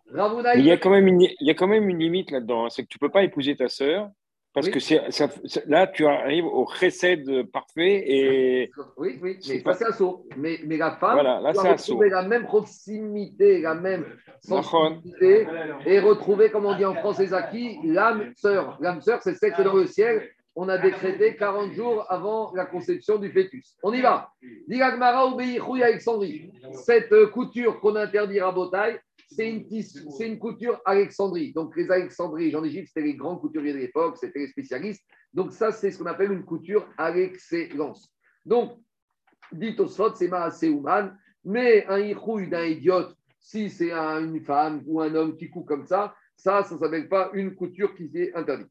il y a quand même une, il y a quand même une limite là-dedans. hein. C'est que tu peux pas épouser ta sœur Parce Oui. que c'est, ça- c'est- là, tu arrives au recède parfait et Oui, oui, C'est mais pas- ça, c'est un saut. Mais, mais la femme Voilà, là, doit retrouver la même proximité, la même sensibilité et retrouver, comme on dit en français, Zaki, l'âme sœur. L'âme sœur, c'est celle que dans le ciel, on a décrété 40 jours avant la conception du fœtus. On y va. Cette couture qu'on interdit à Botaille, c'est une, couture Alexandrie. Donc, les Alexandries en Égypte, c'était les grands couturiers de l'époque, c'était les spécialistes. Donc, ça, c'est ce qu'on appelle une couture à l'excellence. Donc, dit Tosfot, c'est Maasé Ouman, mais un ichouille d'un idiote, si c'est un- une femme ou un homme qui coupe comme ça, ça, ça ne s'appelle pas une couture qui est interdite.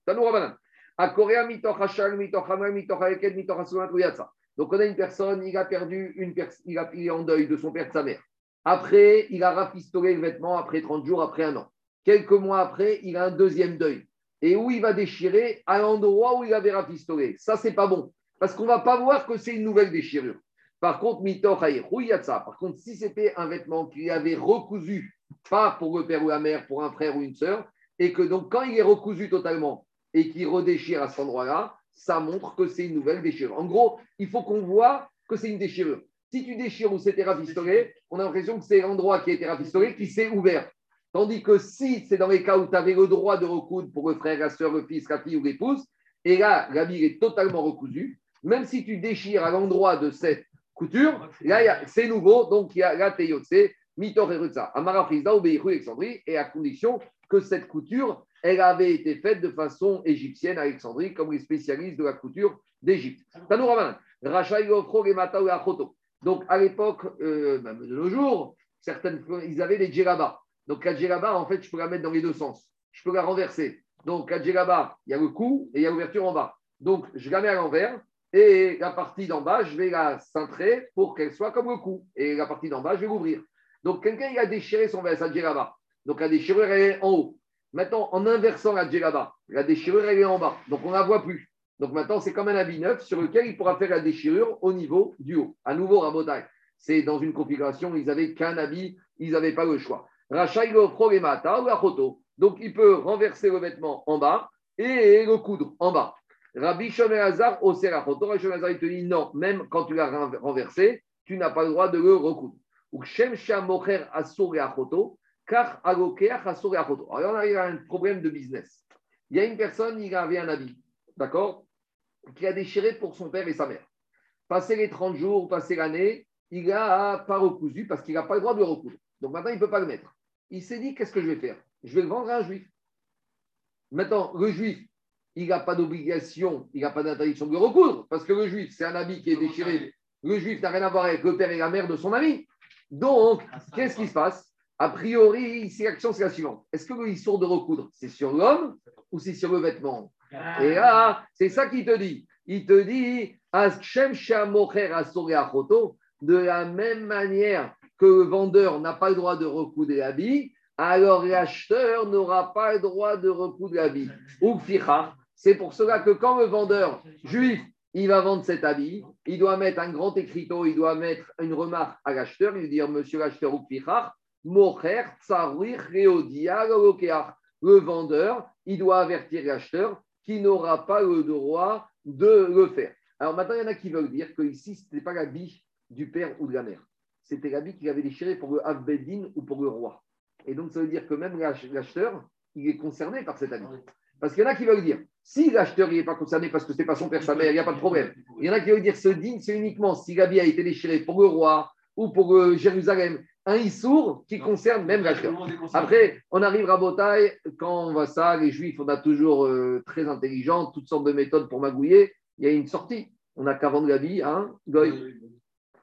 Donc, on a une personne, il a perdu une il, a- il est en deuil de son père, de sa mère. Après, il a rafistolé le vêtement après 30 jours, après un an. Quelques mois après, il a un deuxième deuil. Et où il va déchirer? À l'endroit où il avait rafistolé. Ça, c'est pas bon. Parce qu'on va pas voir que c'est une nouvelle déchirure. Par contre, mitoch haïruyatsa. Par contre, si c'était un vêtement qu'il avait recousu, pas pour le père ou la mère, pour un frère ou une sœur, et que donc quand il est recousu totalement et qu'il redéchire à cet endroit-là, ça montre que c'est une nouvelle déchirure. En gros, il faut qu'on voit que c'est une déchirure. Si tu déchires où c'était rafistolé, on a l'impression que c'est l'endroit qui a été rafistolé qui s'est ouvert. Tandis que si c'est dans les cas où tu avais le droit de recoudre pour le frère, la sœur, le fils, la fille ou l'épouse, et là, l'habit est totalement recousu, même si tu déchires à l'endroit de cette couture, là, c'est nouveau, donc il y a la teyotse, mitor et rutsa, amara obéichou, Alexandrie, et à condition que cette couture, elle avait été faite de façon égyptienne Alexandrie, comme les spécialistes de la couture d'Égypte. Tanou Rabanan, Rachaï Ofro, Gemata ou. Donc, à l'époque, euh, même de nos jours, certaines, ils avaient des djellabas. Donc, la djellaba, en fait, je peux la mettre dans les deux sens. Je peux la renverser. Donc, la djellaba, il y a le cou et il y a l'ouverture en bas. Donc, je la mets à l'envers et la partie d'en bas, je vais la cintrer pour qu'elle soit comme le cou. Et la partie d'en bas, je vais l'ouvrir. Donc, quelqu'un, il a déchiré son veste, sa djellaba. Donc, la déchirure, elle est en haut. Maintenant, en inversant la djellaba, la déchirure, elle est en bas. Donc, on ne la voit plus. Donc, maintenant, c'est comme un habit neuf sur lequel il pourra faire la déchirure au niveau du haut. À nouveau, Rabotai, c'est dans une configuration, ils n'avaient qu'un habit, ils n'avaient pas le choix. Rachaï Gofro et Mata ou Achoto. Donc, il peut renverser le vêtement en bas et le coudre en bas. Rabbi Shomer Hazar, au Serachoto, Rabbi Shomer il te dit non, même quand tu l'as ren- renversé, tu n'as pas le droit de le recoudre. Ou Shamocher Asur Achoto, car Achoto. Alors, là, il y a un problème de business. Il y a une personne, il avait un habit, d'accord, qui a déchiré pour son père et sa mère. Passé les 30 jours, passé l'année, il n'a pas recousu parce qu'il n'a pas le droit de le recoudre. Donc maintenant, il ne peut pas le mettre. Il s'est dit, qu'est-ce que je vais faire? Je vais le vendre à un juif. Maintenant, le juif, il n'a pas d'obligation, il n'a pas d'interdiction de le recoudre, parce que le juif, c'est un habit qui est déchiré. Le juif n'a rien à voir avec le père et la mère de son ami. Donc, qu'est-ce qui se passe? A priori, ici, l'action, c'est la suivante. Est-ce que le de recoudre, c'est sur l'homme ou c'est sur le vêtement? Et là, c'est ça qu'il te dit. Il te dit, de la même manière que le vendeur n'a pas le droit de recoudre l'habit, alors l'acheteur n'aura pas le droit de recoudre l'habit. Ou c'est pour cela que quand le vendeur juif, il va vendre cet habit, il doit mettre un grand écriteau, il doit mettre une remarque à l'acheteur, il va dire, monsieur l'acheteur ou mocher tsarir. Le vendeur, il doit avertir l'acheteur qui n'aura pas le droit de le faire. Alors maintenant, il y en a qui veulent dire que ici, ce n'était pas l'habit du père ou de la mère. C'était l'habit qu'il avait déchiré pour le Avbedin ou pour le roi. Et donc, ça veut dire que même l'ach- l'acheteur, il est concerné par cet habit. Parce qu'il y en a qui veulent dire, si l'acheteur n'est pas concerné parce que ce n'est pas son père, sa mère, il n'y a pas de problème. Il y en a qui veulent dire, ce din, c'est uniquement si l'habit a été déchiré pour le roi ou pour euh, Jérusalem, un issour qui concerne même l'acheteur. Après, on arrive à Botaï, quand on voit ça, les juifs, on a toujours euh, très intelligents, toutes sortes de méthodes pour magouiller. Il y a une sortie. On n'a qu'à vendre l'habit à un goy.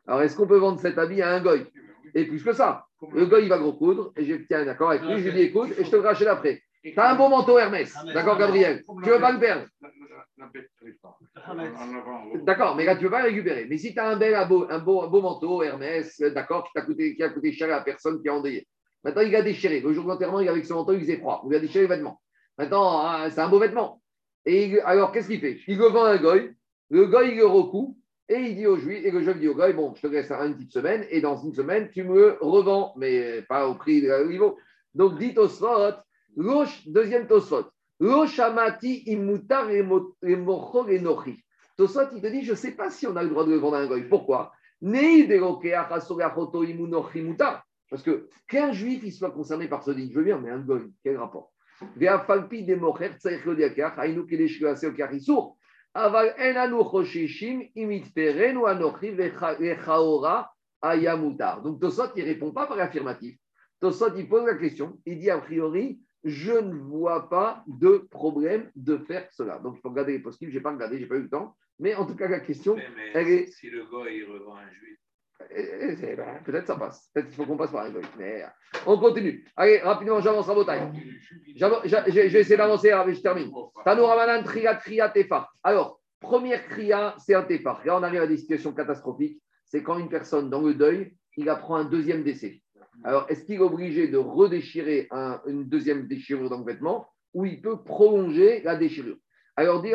Alors, est-ce qu'on peut vendre cet habit à un goy? Et plus que ça, le goy, il va recoudre, et je tiens d'accord avec lui, je lui dis écoute, et je te le rachète après. Tu as un beau manteau Hermès, d'accord, Gabriel Tu veux pas le perdre D'accord, mais là, tu ne veux pas le récupérer. Mais si tu as un bel, un beau, un beau, un beau manteau Hermès, euh, d'accord, qui, coûté, qui a coûté cher à la personne qui a endeuillé. Maintenant, il a déchiré. Le jour de l'enterrement, il avec ce manteau, il faisait froid. Il a déchiré le vêtement. Maintenant, hein, c'est un beau vêtement. Et il- alors, qu'est-ce qu'il fait? Il le vend à un goy. Le goy, il le recoue. Et il dit au juif, et le juif dit au goy, bon, je te laisse une petite semaine, et dans une semaine, tu me revends, mais pas au prix de niveau. Donc, dit Tosfot, gauche, deuxième Tosfot. Lo shamati imutar et mochol et nochi. Tosot, il te dit, je ne sais pas si on a le droit de le vendre à un goy. Pourquoi? Parce que qu'un juif il soit concerné par ce dîme, je veux bien, mais un goy, quel rapport? Donc Tosot, il ne répond pas par affirmatif. Tosot, il pose la question. Il dit a priori, je ne vois pas de problème de faire cela. Donc il faut regarder les possibles. Je n'ai pas regardé, je n'ai pas eu le temps. Mais en tout cas, la question, Mais, mais elle est. Si le gars, il revend un juif. Eh, eh, ben, Peut-être ça passe. Peut-être qu'il faut qu'on passe par un. Mais euh, on continue. Allez, rapidement, j'avance à j'a- Je vais essayer d'avancer, mais je termine. Tano Ramanan Triya Triya Tefar. Alors, première Kriya, c'est un Tefar. Là, on arrive à des situations catastrophiques. C'est quand une personne, dans le deuil, il apprend un deuxième décès. Alors, est-ce qu'il est obligé de redéchirer un- une deuxième déchirure dans le vêtement ou il peut prolonger la déchirure? Alors, dit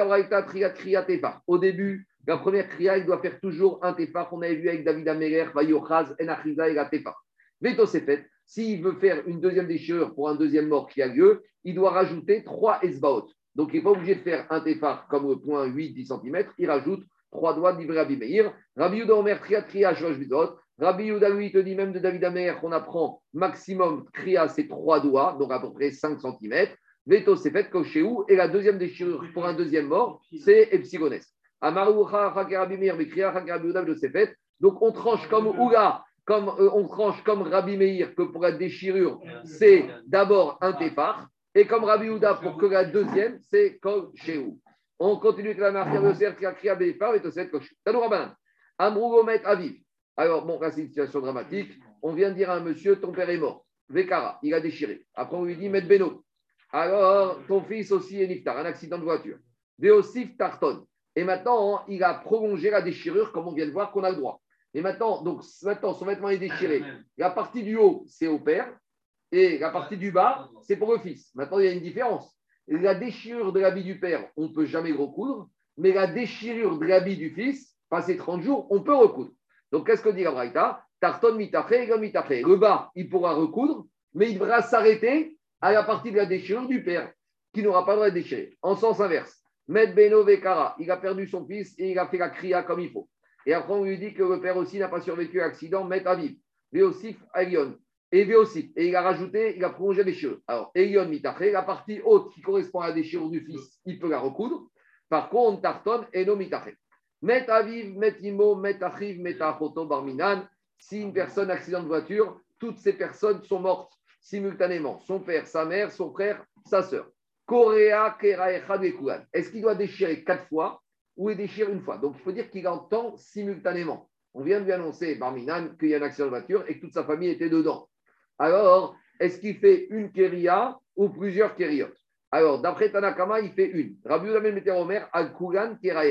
Triya Triya Tefar. Au début, la première Kriya, il doit faire toujours un Tefar qu'on avait vu avec David Améler, Vayochaz, Enachiza et la Tefar. Veto c'est fait. S'il veut faire une deuxième déchirure pour un deuxième mort qui a lieu, il doit rajouter trois esbaot. Donc, il n'est pas obligé de faire un tefar comme point 8-10 cm. Il rajoute trois doigts de Rabbi Meir. Rabbi Yuda Omer, Kriya, Shlosh Bizot. Rabbi Yuda, lui, te dit même de David Amer qu'on apprend maximum Kriya, c'est trois doigts, donc à peu près 5 cm. Veto, c'est fait, Koshéou. Et la deuxième déchirure pour un deuxième mort, c'est Kriya, fait. Donc, on tranche comme Oula, comme euh, on tranche comme Rabbi Meir que pour la déchirure, c'est d'abord un tefar. Et comme Rabbi Houda, pour que la deuxième, c'est Kol Shehu. On continue avec la marque de Ser qui a crié à Béfar et Toset Kol Shehu. Tanou Rabbanan. Amrougomet Aviv. Alors, bon, là, c'est une situation dramatique. On vient dire à un monsieur, ton père est mort. Vekara, il a déchiré. Après, on lui dit, Met Beno. Alors, ton fils aussi est niftar, un accident de voiture. Veosif Tarton. Et maintenant, il a prolongé la déchirure, comme on vient de voir, qu'on a le droit. Et maintenant, donc, maintenant, son vêtement est déchiré. La partie du haut, c'est au père. Et la partie du bas, c'est pour le fils. Maintenant, il y a une différence. La déchirure de l'habit du père, on ne peut jamais recoudre. Mais la déchirure de l'habit du fils, passé 30 jours, on peut recoudre. Donc, qu'est-ce que dit la Braïta Tarton mitafé, égale mitafé. Le bas, il pourra recoudre, mais il devra s'arrêter à la partie de la déchirure du père, qui n'aura pas le droit de déchirer. En sens inverse, Med Beno Vekara, il a perdu son fils et il a fait la cria comme il faut. Et après, on lui dit que le père aussi n'a pas survécu à l'accident, Met Aviv, Veosif Elion. Et Veosif. Et il a rajouté, il a prolongé les cheveux. Alors, Elion Mitafé, la partie haute qui correspond à la déchirure du fils, il peut la recoudre. Par contre, Tarton et no Mitafé. Met Aviv, Met Imo, Met Achiv, Met Achoto, Barminan. Si une personne accident de voiture, toutes ces personnes sont mortes simultanément. Son père, sa mère, son frère, sa sœur. Korea, Kera, Echad et Kuan. Est-ce qu'il doit déchirer quatre fois ou il déchire une fois? Donc, il faut dire qu'il entend simultanément. On vient de lui annoncer, Barminan, qu'il y a un accident de voiture et que toute sa famille était dedans. Alors, est-ce qu'il fait une kéria ou plusieurs kériot Alors, d'après Tanakama, il fait une. Rabbi Udamel Meteromer, al Kugan Kera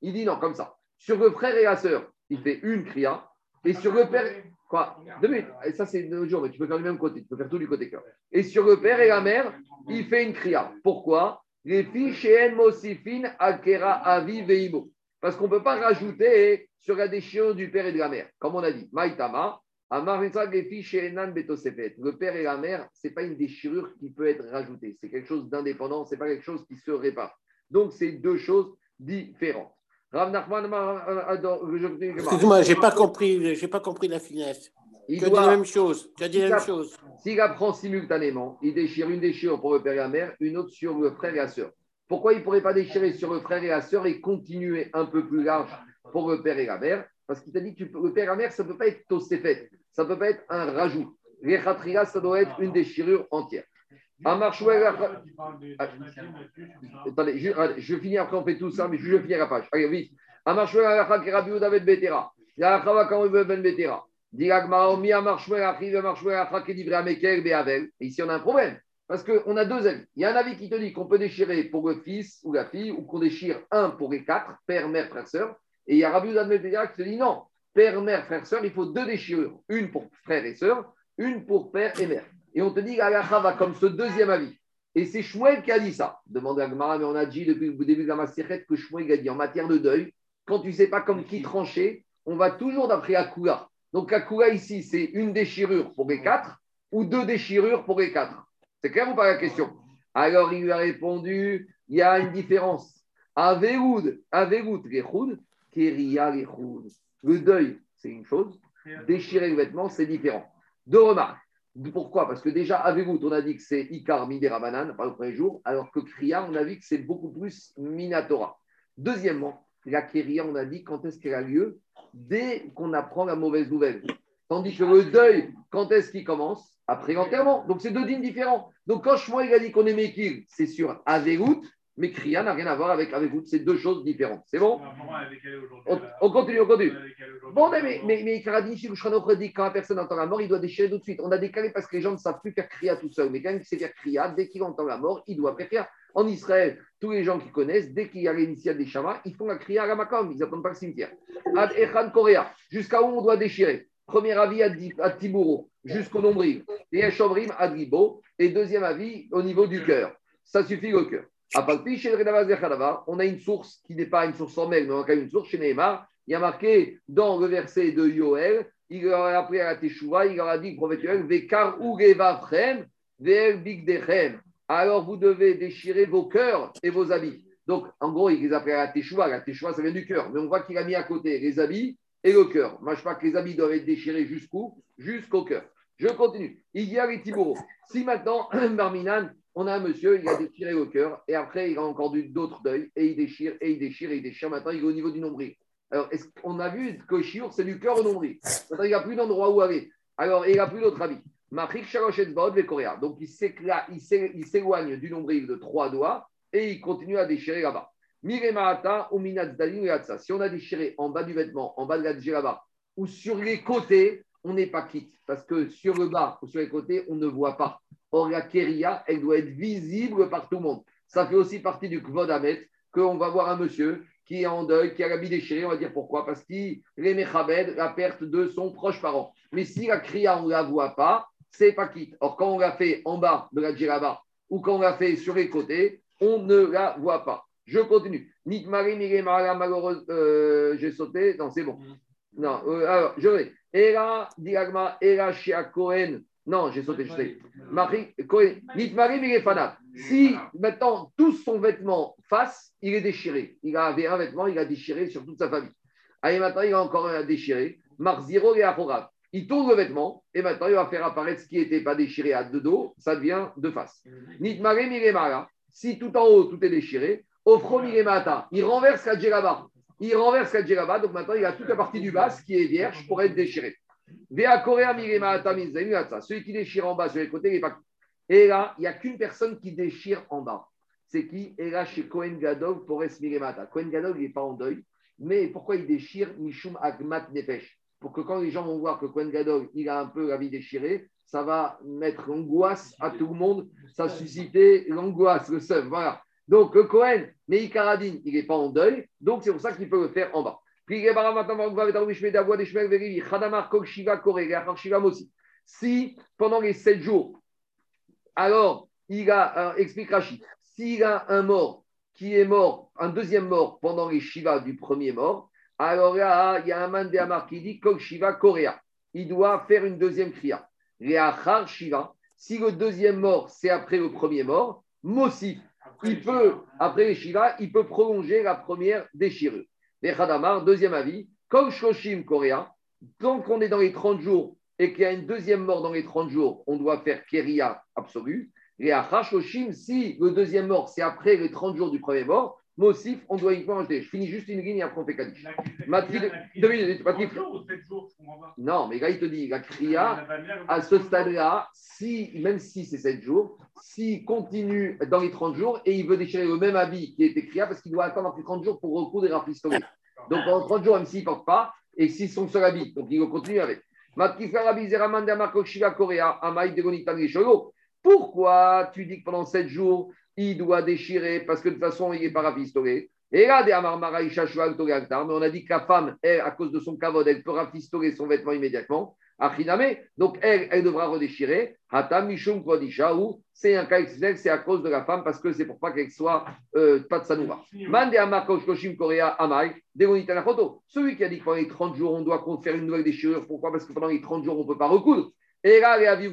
Il dit non, comme ça. Sur le frère et la sœur, il fait une kriya. Et sur le père. Quoi? Et ça, c'est deux jours, mais tu peux faire du même côté. Tu peux faire tout du côté cœur. Et sur le père et la mère, il fait une kriya. Pourquoi? Les. Parce qu'on ne peut pas rajouter sur la déchirure du père et de la mère. Comme on a dit, Maïtama. Le père et la mère, ce n'est pas une déchirure qui peut être rajoutée. C'est quelque chose d'indépendant, ce n'est pas quelque chose qui se répare. Donc, c'est deux choses différentes. Euh, je- Excuse-moi, j'ai pas compris, j'ai pas compris la finesse. Il Tu as dit la même chose. Tu as dit la même chose. S'il apprend simultanément, il déchire une déchirure pour le père et la mère, une autre sur le frère et la sœur. Pourquoi il ne pourrait pas déchirer sur le frère et la sœur et continuer un peu plus large pour le père et la mère? Parce qu'il t'a dit que le père et la mère, ça ne peut pas être tosséfet, ça ne peut pas être un rajout. Les ça doit être une déchirure entière. Shmuel, Ah, Attendez, je, allez, je finis après, on fait tout ça, mais je vais finir la page. Allez, vite. Amar Shmuel, Alakha, Kerabi, David Betera. Alakha, Vakam, Ben Betera. Dit Agmara, Mi, Amar Shmuel, Achiv, Amar Shmuel, Alakha, Kedivre, Amekel, Beavel. Et Ici, on a un problème. Parce qu'on a deux avis. Il y a un avis qui te dit qu'on peut déchirer pour le fils ou la fille, ou qu'on déchire un pour les quatre, père, mère, frère, sœur. Et il y a Rabbi Udan Betera qui te dit non, père, mère, frère, sœur, il faut deux déchirures. Une pour frère et sœur, une pour père et mère. Et on te dit qu'Alakha va comme ce deuxième avis. Et c'est Shmuel qui a dit ça. Demande à Gmara, mais on a dit depuis le début de la Maserhet que Shmuel a dit en matière de deuil, quand tu ne sais pas comme qui trancher, on va toujours d'après Akula. Donc Akula ici, c'est une déchirure pour les quatre ou deux déchirures pour les quatre. C'est clair ou pas la question? Alors il lui a répondu il y a une différence. Avegoud, Avegoud, Rechoud, Keria, Rechoud. Le deuil, c'est une chose. Déchirer le vêtement, c'est différent. Deux remarques. Pourquoi? Parce que déjà, Avegoud, on a dit que c'est Ikar Midera Banane, par le premier jour, alors que Kriya, on a dit que c'est beaucoup plus Minatora. Deuxièmement, la Kéria, on a dit quand est-ce qu'elle a lieu? Dès qu'on apprend la mauvaise nouvelle. Tandis que le deuil, quand est-ce qu'il commence? Après l'enterrement. Donc, c'est deux dînes différents. Donc, quand Shmuel a dit qu'on est Mekil, c'est sur Avegout, mais Kriya n'a rien à voir avec Avegout. C'est deux choses différentes. C'est bon? On, on continue, on continue. Bon, mais, mais, mais, dit quand la personne entend la mort, il doit déchirer tout de suite. On a décalé parce que les gens ne savent plus faire Kriya tout seul. Mais quand il sait faire Kriya, dès qu'il entend la mort, il doit faire Kriya. En Israël, tous les gens qui connaissent, dès qu'il y a l'initiale des chamas, ils font la Kriya à la Makom. Ils n'attendent pas le cimetière. Ad Echan Korea, jusqu'à où on doit déchirer? Premier avis à Tibouro, jusqu'au nombril. Et Eshomrim à Dribo. Et deuxième avis au niveau du cœur. Ça suffit le cœur. On a une source qui n'est pas une source formelle, mais on a une source chez Neymar. Il y a marqué dans le verset de Yoel, il leur a appris à la Teshuvah, il leur a dit, prophète Yoel, Vekar Ugevachem, Ve'el. Alors vous devez déchirer vos cœurs et vos habits. Donc, en gros, il les a appris à la Teshuvah. La Teshuvah, ça vient du cœur. Mais on voit qu'il a mis à côté les habits et le cœur. Je crois que les habits doivent être déchirés jusqu'où? Jusqu'au cœur. Je continue. Il y a les Tibouraux. Si maintenant, (clears throat) Barminan, on a un monsieur, il a déchiré le cœur, et après, il a encore d'autres deuils, et il déchire, et il déchire, et il déchire. Maintenant, il est au niveau du nombril. Alors, est on a vu que c'est du cœur au nombril? Il n'a plus d'endroit où aller. Alors, il n'a plus d'autre avis. Donc, il s'éloigne du nombril de trois doigts, et il continue à déchirer là-bas. Si on a déchiré en bas du vêtement, en bas de la là-bas, ou sur les côtés, on n'est pas quitte. Parce que sur le bas ou sur les côtés, on ne voit pas. Or, la kéria, elle doit être visible par tout le monde. Ça fait aussi partie du kvod Amet, qu'on va voir un monsieur qui est en deuil, qui a l'habit déchiré, on va dire pourquoi Parce qu'il est méchabed, la perte de son proche parent. Mais si la kriya, on ne la voit pas, c'est pas quitte. Or, quand on l'a fait en bas de la djiraba ou quand on l'a fait sur les côtés, on ne la voit pas. Je continue. Nitmari, malheureuse, euh, j'ai sauté. Non, c'est bon. Non, euh, alors, je vais. Era, diagma, era, shia, Cohen, non, j'ai sauté, je sais. Marie, Si maintenant tout son vêtement face, il est déchiré. Il avait un vêtement, il a déchiré sur toute sa famille. Allez, maintenant, il a encore un à déchirer. Marziro et Il tourne le vêtement et maintenant il va faire apparaître ce qui n'était pas déchiré à deux dos, ça devient de face. Nitmare Miremara. Si tout en haut, tout est déchiré, Ofro Miremata. Il renverse la djellaba. Il renverse la djellaba, donc maintenant il a toute la partie du bas qui est vierge pour être déchirée. Celui qui déchire en bas sur les côtés, il n'est pas. Et là, il n'y a qu'une personne qui déchire en bas. C'est qui? Et là, chez Cohen Gadol, pour Miremata. Cohen Gadol, il n'est pas en deuil. Mais pourquoi il déchire Mishum Agmat Nefesh? Pour que quand les gens vont voir que Cohen Gadol, il a un peu la vie déchirée, ça va mettre l'angoisse à tout le monde. Ça susciter l'angoisse, le seum. Voilà. Donc, Cohen, mais il n'est pas en deuil. Donc, c'est pour ça qu'il peut le faire en bas. Si pendant les sept jours, alors il a, euh, explique Rachid, s'il a un mort qui est mort, un deuxième mort pendant les Shiva du premier mort, alors là, il y a un mandéamar qui dit Kol Shiva Korea. Il doit faire une deuxième kriya. Shiva, si le deuxième mort, c'est après le premier mort, Mosif, il peut, après les Shiva, il peut prolonger la première déchirure. Les Khadamar, deuxième avis, comme Shoshim Korea, tant qu'on est dans les 30 jours et qu'il y a une deuxième mort dans les 30 jours, on doit faire Keria absolue. Et à si le deuxième mort, c'est après les 30 jours du premier mort, Mossif, on doit uniquement ajouter. Je finis juste une ligne et après on fait Kaddish. Deux minutes, Non, mais là, il te dit, la Kriya, à ce stade-là, si, même si c'est 7 jours, s'il continue dans les 30 jours et il veut déchirer le même habit qui était Kriya, parce qu'il doit attendre après 30 jours pour recoudre et rafistoler. Donc pendant 30 jours, même s'il ne porte pas, et s'ils sont seul habit, donc il va continuer avec. Pourquoi tu dis que pendant 7 jours, il doit déchirer parce que de toute façon, il n'est pas rafistolé. Et là, mais on a dit que la femme, elle, à cause de son cavode, elle peut rafistoler son vêtement immédiatement. Donc, elle, elle devra redéchirer. c'est un cas exceptionnel, c'est à cause de la femme, parce que c'est pour pas qu'elle soit euh, pas de sanoura. Mande Korea Amai, Celui qui a dit que pendant les 30 jours, on doit faire une nouvelle déchirure. Pourquoi? Parce que pendant les 30 jours, on ne peut pas recoudre. Et là, les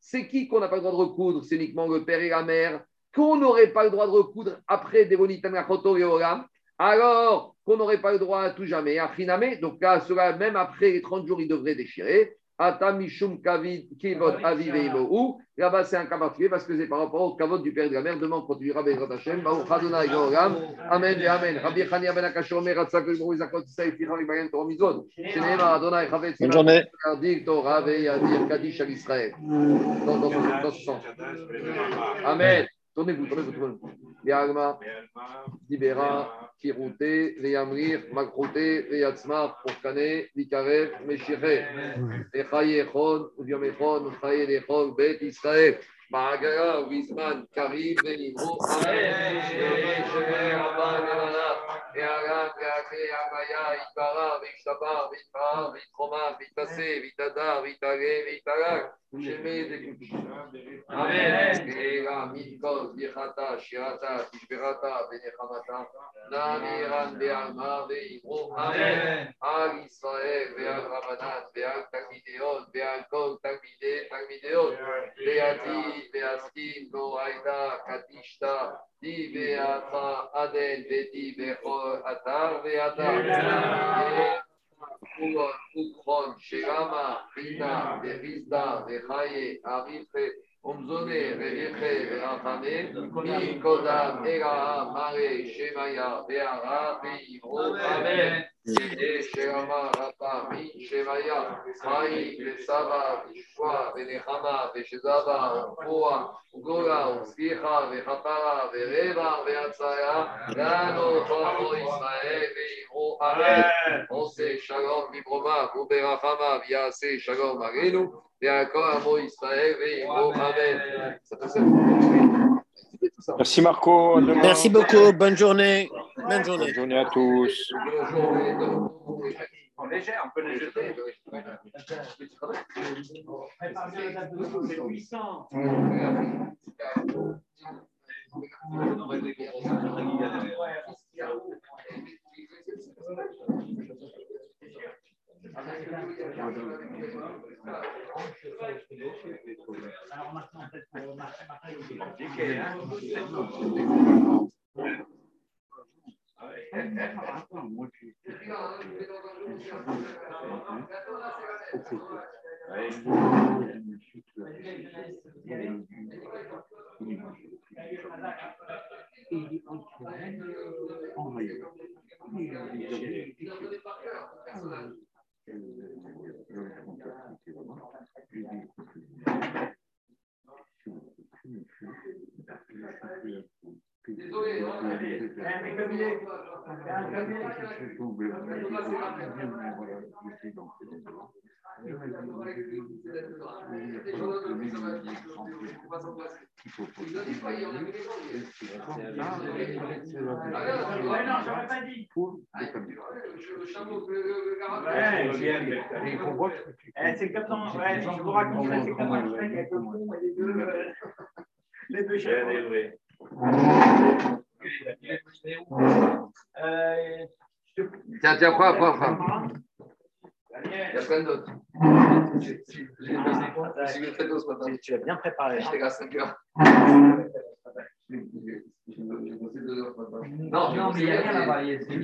c'est qui qu'on n'a pas le droit de recoudre? C'est uniquement le père et la mère. Qu'on n'aurait pas le droit de recoudre après Devonitan Achoto et Olam, alors qu'on n'aurait pas le droit à tout jamais. Achiname, donc là, cela, même après les 30 jours, il devrait déchirer. Atamishum kavid kivod avive ou Là-bas, c'est un cas particulier parce que c'est par rapport au kavod du père et de la mère. Demain, on continuera avec Hashem. Baruch Adonai Gorgam. Amen et Amen. Rabbi Chania ben Akashor Meratzak le Moïse Akot Saïf Fichar Ibayen Torah Mizod. Sheneema Adonai Chavetz. Bonne journée. Yadir Torah ve Yadir Kadish al Israël. Dans ce sens. Amen. Tournez-vous, tournez-vous, tournez-vous. Yalma, Dibera, Kirouté, Veyamrir, Makrouté, Veyatzmar, Pourkane, Vikarev, Meshire, Echaye Echon, Uviom Echon, Chaye Echon, Bet Israël, Bahagara, Wisman, Karib, Venimro, Amen. Ve'aram, Ve'akre, Amaya, Ikara, Ve'ishtabar, Ve'itrar, Ve'itroma, Ve'itase, Ve'itadar, Ve'itare, Ve'itarak, Shemer, Ve'kutush. Amen. Ela, Mikol, Birchata, Shirata, Tishberata, Benechamata, Namiran. Amen. Al Israël, Kol, Katishta, Di Ve'ata, Aden, Ve'di, Ve'chol, Atar, Ve'atar. Ukron, Ukron, Shirama, Rina, Ve'rizda, Ve'chaye, Arife, Omzone, Ve'eche, Ve'achame, Mi Kodam, Ela, Mare, Shemaya, Ve'ara, Ve'ivro, Amen. Shalom, Viase, Shalom, Arenu, Ve'akor, Amo, Israël. Ça peut C'était tout ça. Merci Marco. Merci beaucoup. Bonne journée. Bonne journée. Bonne journée à tous. On peut les jeter date de demain, c'est 800. Alors maintenant, Martin, Martin, il est Désolé, hein. Eh, c'est dans. Ouais, je vous c'est le Shrek avec le les deux. Les. Tiens, tiens, prends, prends, prends. Il y a plein d'autres. J'ai très tôt ce matin. Tu l'as bien préparé. J'étais à 5 heures. J'ai bossé deux heures ce matin. Non, mais il n'y a rien. C'est une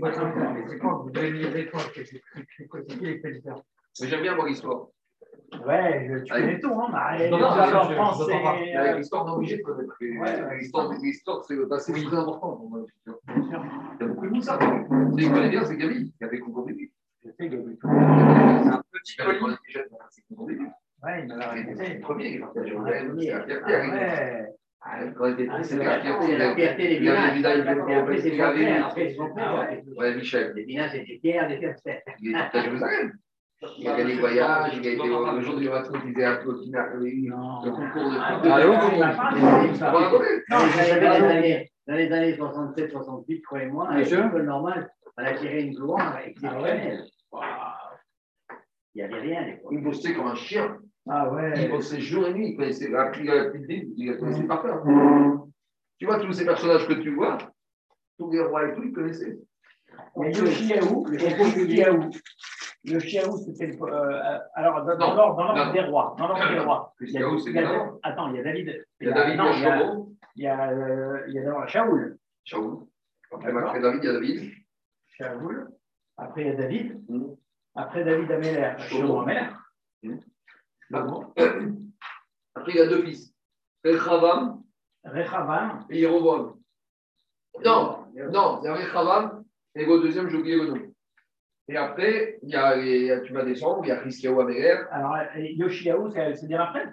boîte. À. Mais c'est quand vous devez lire c'est les Mais j'aime bien voir l'histoire. Ouais, je- tu connais tout, hein, Non, l'histoire, non, obligé de connaître. Ouais. L'histoire, l'histoire, c'est le passé, c'est très important. pour moi. bien sûr. Il y a beaucoup de ça. Celui qui connaît bien, c'est Gabi, qui a fait concours début. Je sais, Gabriel. C'est un petit colis. C'est. Ouais, il m'a le premier qui est parti à Ouais, Jérusalem, c'est la fierté. Ah. Ah, Quand il était la fierté. C'est la fierté des avait villages. c'est avait- Ah ouais. Michel. Les villages. Il est parti à (laughs) Jérusalem. Il a gagné le voyage, il a été au- le jour du marathon, il était à Clotina, le concours de Ah, foot. Il va raconter. Non, dans les années- dans les années 67, 68, croyez-moi, à l'école normale, on a tiré une gloire exceptionnelle. Il n'y avait rien à l'époque. Il bossait comme un chien. Ah Il ouais. bossait jour et nuit. Il connaissait la il a appris le livre, il a connaissé par cœur. Tu vois, tous ces personnages que tu vois, tous les rois et tout, ils connaissaient. Il y a Yoshiaou, le Yoshiaou. Le Chiaou, c'était le. euh, alors, dans, dans l'ordre des rois. Dans l'ordre des rois. Le Il y a- il y. Attends, il y a David. Il y a David, non, il y a il y a, euh, il y a d'abord Shaoul. Shaoul. Après, David, il y a David. Shaoul. Après, il y a David. Mm. Après David Améler, Shlomo. Améler. Mm. Après, il y a deux fils. Rechavam Rechavam. et Yeroboam. Non, non, il y a Rechavam et au deuxième, j'ai oublié le nom. Et après, il y a les, tu vas descendre, il y a Christiaou Améler. Alors, euh, Yoshiaou, c'est bien après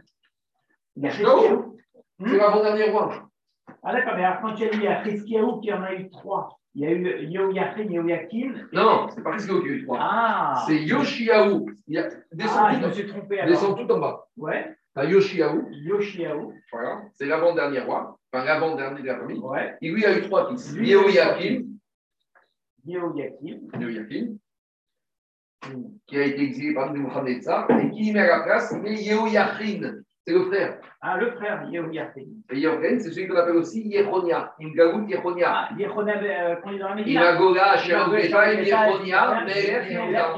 Il y a. C'est l'avant-dernier roi. Ah d'accord, mais quand tu as dit il y a Chizkiyahu qui en a eu trois, il y a eu Yoyachin, Yoyakin. Non, non, c'est pas Christiaou qui a eu trois. Ah C'est Yoshiaou. Il y a... Descends, Ah, je tout, me suis trompé en... alors. descends tout en bas. Ouais, T'as Yoshiaou, Yoshiaou. voilà. c'est l'avant-dernier roi, enfin l'avant-dernier de la famille. Ouais, Et lui, il a eu trois fils. Lui, Yehoyakim, Yoyakim. Qui a été exilé par Nebuchadnezzar, et qui met à la place, mais Yehoyachin, c'est le frère. Ah, le frère Yehoyachin. Et Yehoyachin, c'est celui qu'on appelle aussi Yechonia, une gagout Yechonia. Ah, Yehonia, euh, qu'on est dans la Médina. Imagola, Asher Imagola, Bechaim, Bechaim, Yechonia, Melech. Yehuda.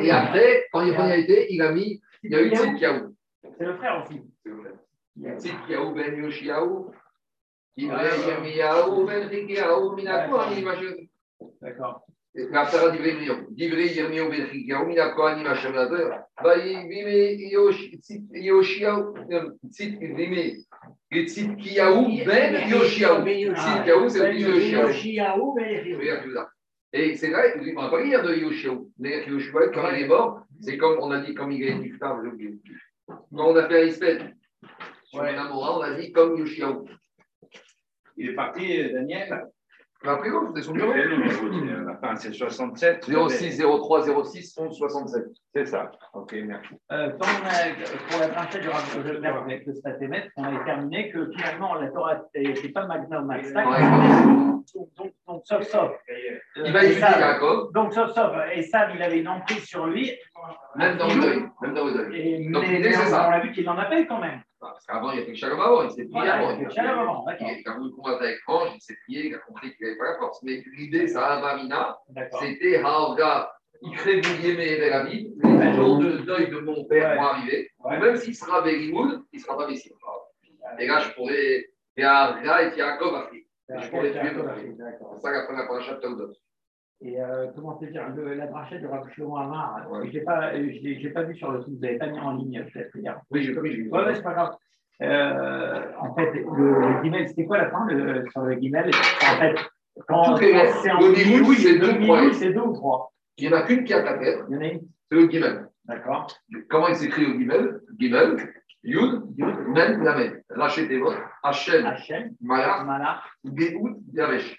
Et après, quand Yechonia a été, il a mis, il y a eu Tzidkiaou. C'est le frère aussi. C'est le frère. Tzidkiaou ben Yoshiaou, Yirmiyahu ben Minakohanim, D'accord. Et c'est vrai, on n'a pas lire de Yoshiaou. D'ailleurs, quand il est mort, c'est comme on a dit, comme il est. Quand on a fait un espèce on a dit comme Yoshiaou. Il est parti, euh, Daniel. Mais après, son numéro. La fin, c'est 67. 06 03 06 11 67. C'est ça. Ok, merci. Euh, a, pour la du avec le statémètre, on a déterminé que finalement la Torah n'était pas Magna Max Ouais. donc, donc, donc, sauf sauf. euh, Il va étudier Esav- Jacob, Donc sauf sauf, Esav, il avait une emprise sur lui. même dans le deuil. Même dans le deuil. Et, Donc, mais, l'idée, mais c'est on, ça. l'a vu qu'il en appelle quand même. Parce qu'avant, il a fait le shalom avant, il s'est prié Voilà, avant. il a avant. Il a voulu combattre avec Ange, il s'est prié, il a compris qu'il n'avait pas la force. Mais l'idée, ça, Avamina, D'accord. c'était Haorga, il crée Bouliémé et vie. Les jours de deuil de mon père vont arriver. Même s'il sera Berimoud, il ne sera pas Messie. Et là, je pourrais. Et Haorga et Yaakov Afri. Je pourrais tuer. C'est ça qu'après la paracha de Taoudot. Et euh, comment te dire, le- la brachette du Rav Shlomo Amar, Ouais. je n'ai pas, je l'ai- j'ai pas vu sur le site, vous n'avez pas mis en ligne peut-être hier. Oui, j'ai pas mis. j'ai mis. Ouais, ouais, c'est pas grave. Euh, en fait, le, le guimel, c'était quoi la fin le- sur le guimel En fait, quand c'est en minouille, c'est deux ou trois? Il n'y en a qu'une qui a ta tête, Il y en a une c'est le Gimel. D'accord. Comment il s'écrit au Gimel Gimel, Yud, Men, Lamed. Rachetez-vous, Hachem, Hachem, Malach, Géout, Yavesh.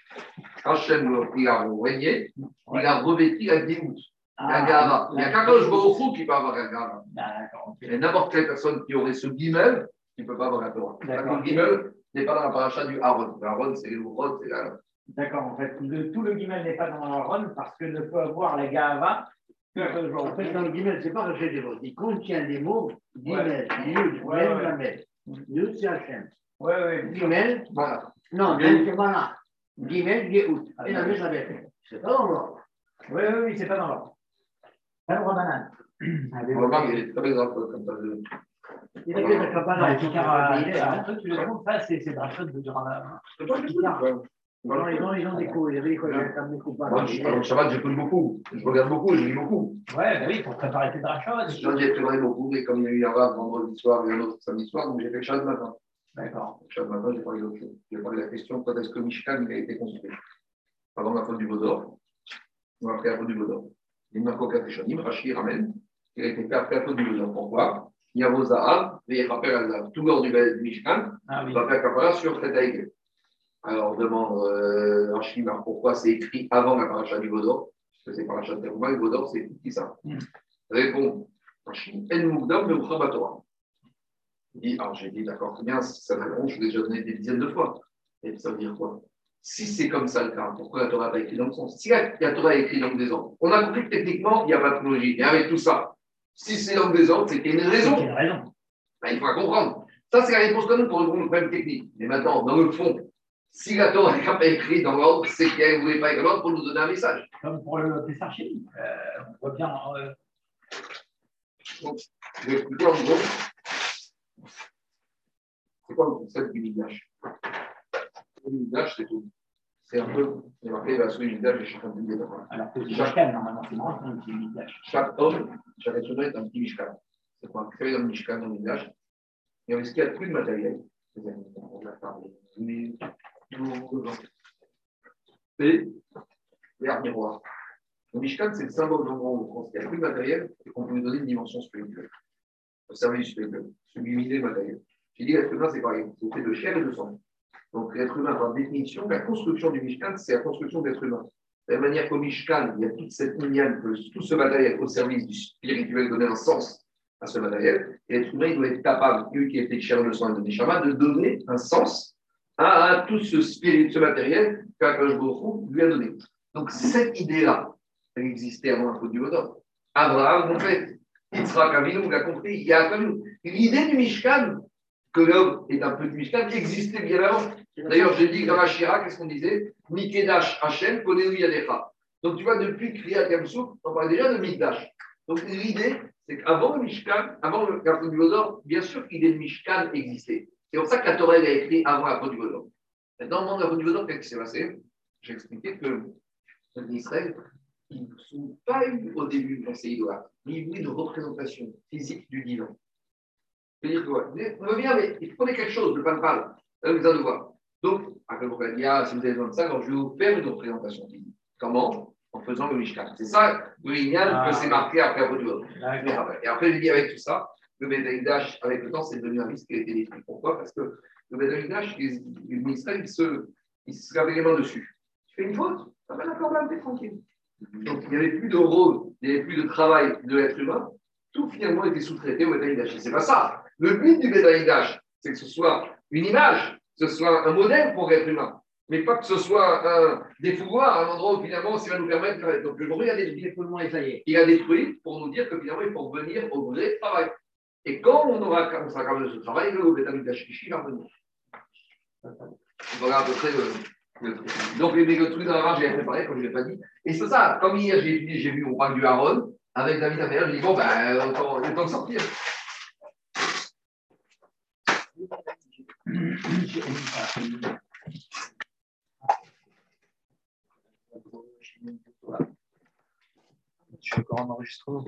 Hachem, il a régné, il a revêti la Géout, la Gava. Il n'y a qu'un Kosh Baruch qui peut avoir la Gava. Ah. Et n'importe quelle personne qui aurait ce Gimel, il ne peut pas avoir la Torah. Le Gimel n'est pas dans la paracha du Aaron. Le Aaron, c'est le Rod, c'est la. D'accord, en fait, le- tout le guimel n'est pas dans le Ron parce que ne peut avoir la Gava En fait, dans le guimel, c'est pas Rocher des mots. Il contient des mots. Guimel, Yud, Mem, ouais. Lamed. Yud, c'est Hachem. Oui, oui. Voilà. non, c'est. Guimel, Yehout. Ah, Et la même, Lamed. C'est pas dans l'ordre. Oui, oui, oui, c'est pas dans l'ordre. Pas. On va voir, il est très bien dans le code, comme ça. Il a fait la Picard, tu le demandes, ça, c'est c'est Drachot de Rabanan. C'est pas du ils ont des coups. Il y avait quoi, il y. Moi, je- pendant le Shabbat, j'écoute beaucoup. Je regarde beaucoup, je lis beaucoup. Ouais, bah oui, pour préparer tes Drachot. J'en ai préparé beaucoup, mais comme il y a eu un vendredi soir et un autre samedi soir, donc j'ai fait le Shabbat matin. D'accord. Le Shabbat matin, j'ai parlé d'autre chose. J'ai parlé de la question quand est-ce que Mishkan il a été construit Avant la faute du Bodor, ou après la faute du Bodor. Il m'a coqué Shonim, Rashi ramène, il a été fait après la faute du Bodor. Pourquoi? Yavo Zahab, et rappel à Zahab. Tout lors du Mishkan, Ah il va faire Kapara sur Tête Haïgel. Alors, on demande euh, ben, pourquoi c'est écrit avant la paracha du Bodor Parce que c'est paracha de Teruma, et Bodor, c'est qui ça Mm. Répond Rashi, En Mugdam de Torah. Il dit, alors j'ai dit, d'accord, très bien, ça va long, je l'ai déjà donné des dizaines de fois. Et ça veut dire quoi? Si c'est comme ça le cas, pourquoi la Torah n'a pas écrit dans le sens? Si la, la Torah est écrite dans le désordre, on a compris que techniquement, il n'y a pas de logique. Et avec tout ça, si c'est dans le désordre, c'est qu'il y a une raison. Il a raison. Ben, il faut la comprendre. Ça, c'est la réponse qu'on donne pour répondre au problème technique. Mais maintenant, dans le fond, Si la Torah n'est pas écrite dans l'ordre, c'est qu'elle ne voulait pas écrire l'ordre pour nous donner un message. Comme pour le Tessarchim. Euh, on voit bien. Euh... Donc, je vais expliquer en gros. C'est quoi le concept du Midrash? Le Midrash, c'est tout. C'est un peu, c'est marqué la du Midrash et chacun des deux. Alors que c'est Mishkan, normalement, c'est marrant, un petit Midrash. Chaque homme, chaque être humain est un petit Mishkan. C'est quoi Créé dans le Mishkan, dans le Midrash? Et on ce qu'il y a plus de matériel. On a parlé. Et l'air miroir. Le Mishkan, c'est le symbole on pense qu'il n'y a plus de matériel et qu'on peut lui donner une dimension spirituelle. Au service spirituel, sublimité matériel. J'ai dit l'être humain, c'est pareil. C'est fait de chair et de sang. Donc l'être humain, par définition, la construction du Mishkan, c'est la construction d'être humain. De la manière qu'au Mishkan, il y a toute cette lignane, tout ce matériel au service du spirituel, donner un sens à ce matériel. Et l'être humain, il doit être capable, lui qui est fait de chair et de sang et de de donner un sens tout ce spirit, ce matériel qu'Akash lui a donné. Donc cette idée-là, elle existait avant faute du Bodor. Abraham, en fait, Yitzhak Avinu l'a compris, il y a L'idée du Mishkan, que l'homme est un peu du Mishkan, existait bien avant. D'ailleurs, j'ai dit dans la Shira, qu'est-ce qu'on disait? Nikedash Hachem, Konenu Yadecha. Donc tu vois, depuis Kriyat Yamsouk, on parlait déjà de Mikdash. Donc l'idée, c'est qu'avant le Mishkan, avant le faute du Bodor, bien sûr l'idée de Mishkan existait. C'est pour ça que la Torah a écrit avant la du Bodor. Maintenant, au moment de la du qu'est-ce qui s'est passé? J'ai expliqué que l'Israël, ils ne sont pas eu au début dans ces idolâtres, mais ils voulaient une représentation physique du divin. C'est-à-dire quoi? On veut bien, mais il faut quelque chose, le pain de vous allez voir. Donc, après, vous allez dire, si vous avez besoin de ça, alors je vais vous faire une représentation physique. Comment? En faisant le Mishkan. C'est ça le ah. que c'est marqué après à Et après, je dis avec tout ça, le Bedaïdash, avec le temps, c'est devenu un risque qui a été détruit. Pourquoi? Parce que le Bedaïdash, le ministère, il se, il se lave les mains dessus. Tu fais une faute, ça va d'accord, là, t'es tranquille. Donc, il n'y avait plus de rôle, il n'y avait plus de travail de l'être humain. Tout finalement était sous-traité au Bedaïdash. Et c'est pas ça. Le but du Bedaïdash, c'est que ce soit une image, que ce soit un modèle pour l'être humain, mais pas que ce soit un défouloir, un endroit où finalement ça va nous permettre. De... Donc le a détruit. Il a détruit pour nous dire que finalement il faut revenir au vrai travail. Et quand on aura de ce travail, le Bedaïdash va revenir. Voilà à peu près le. Donc, les trucs dans la marge, j'ai préparé, comme je ne l'ai pas dit. Et c'est ça, comme hier, j'ai vu, on parle du Aaron, avec David Amer, j'ai dit, bon, ben, autant, de sortir. Je suis encore en enregistrement.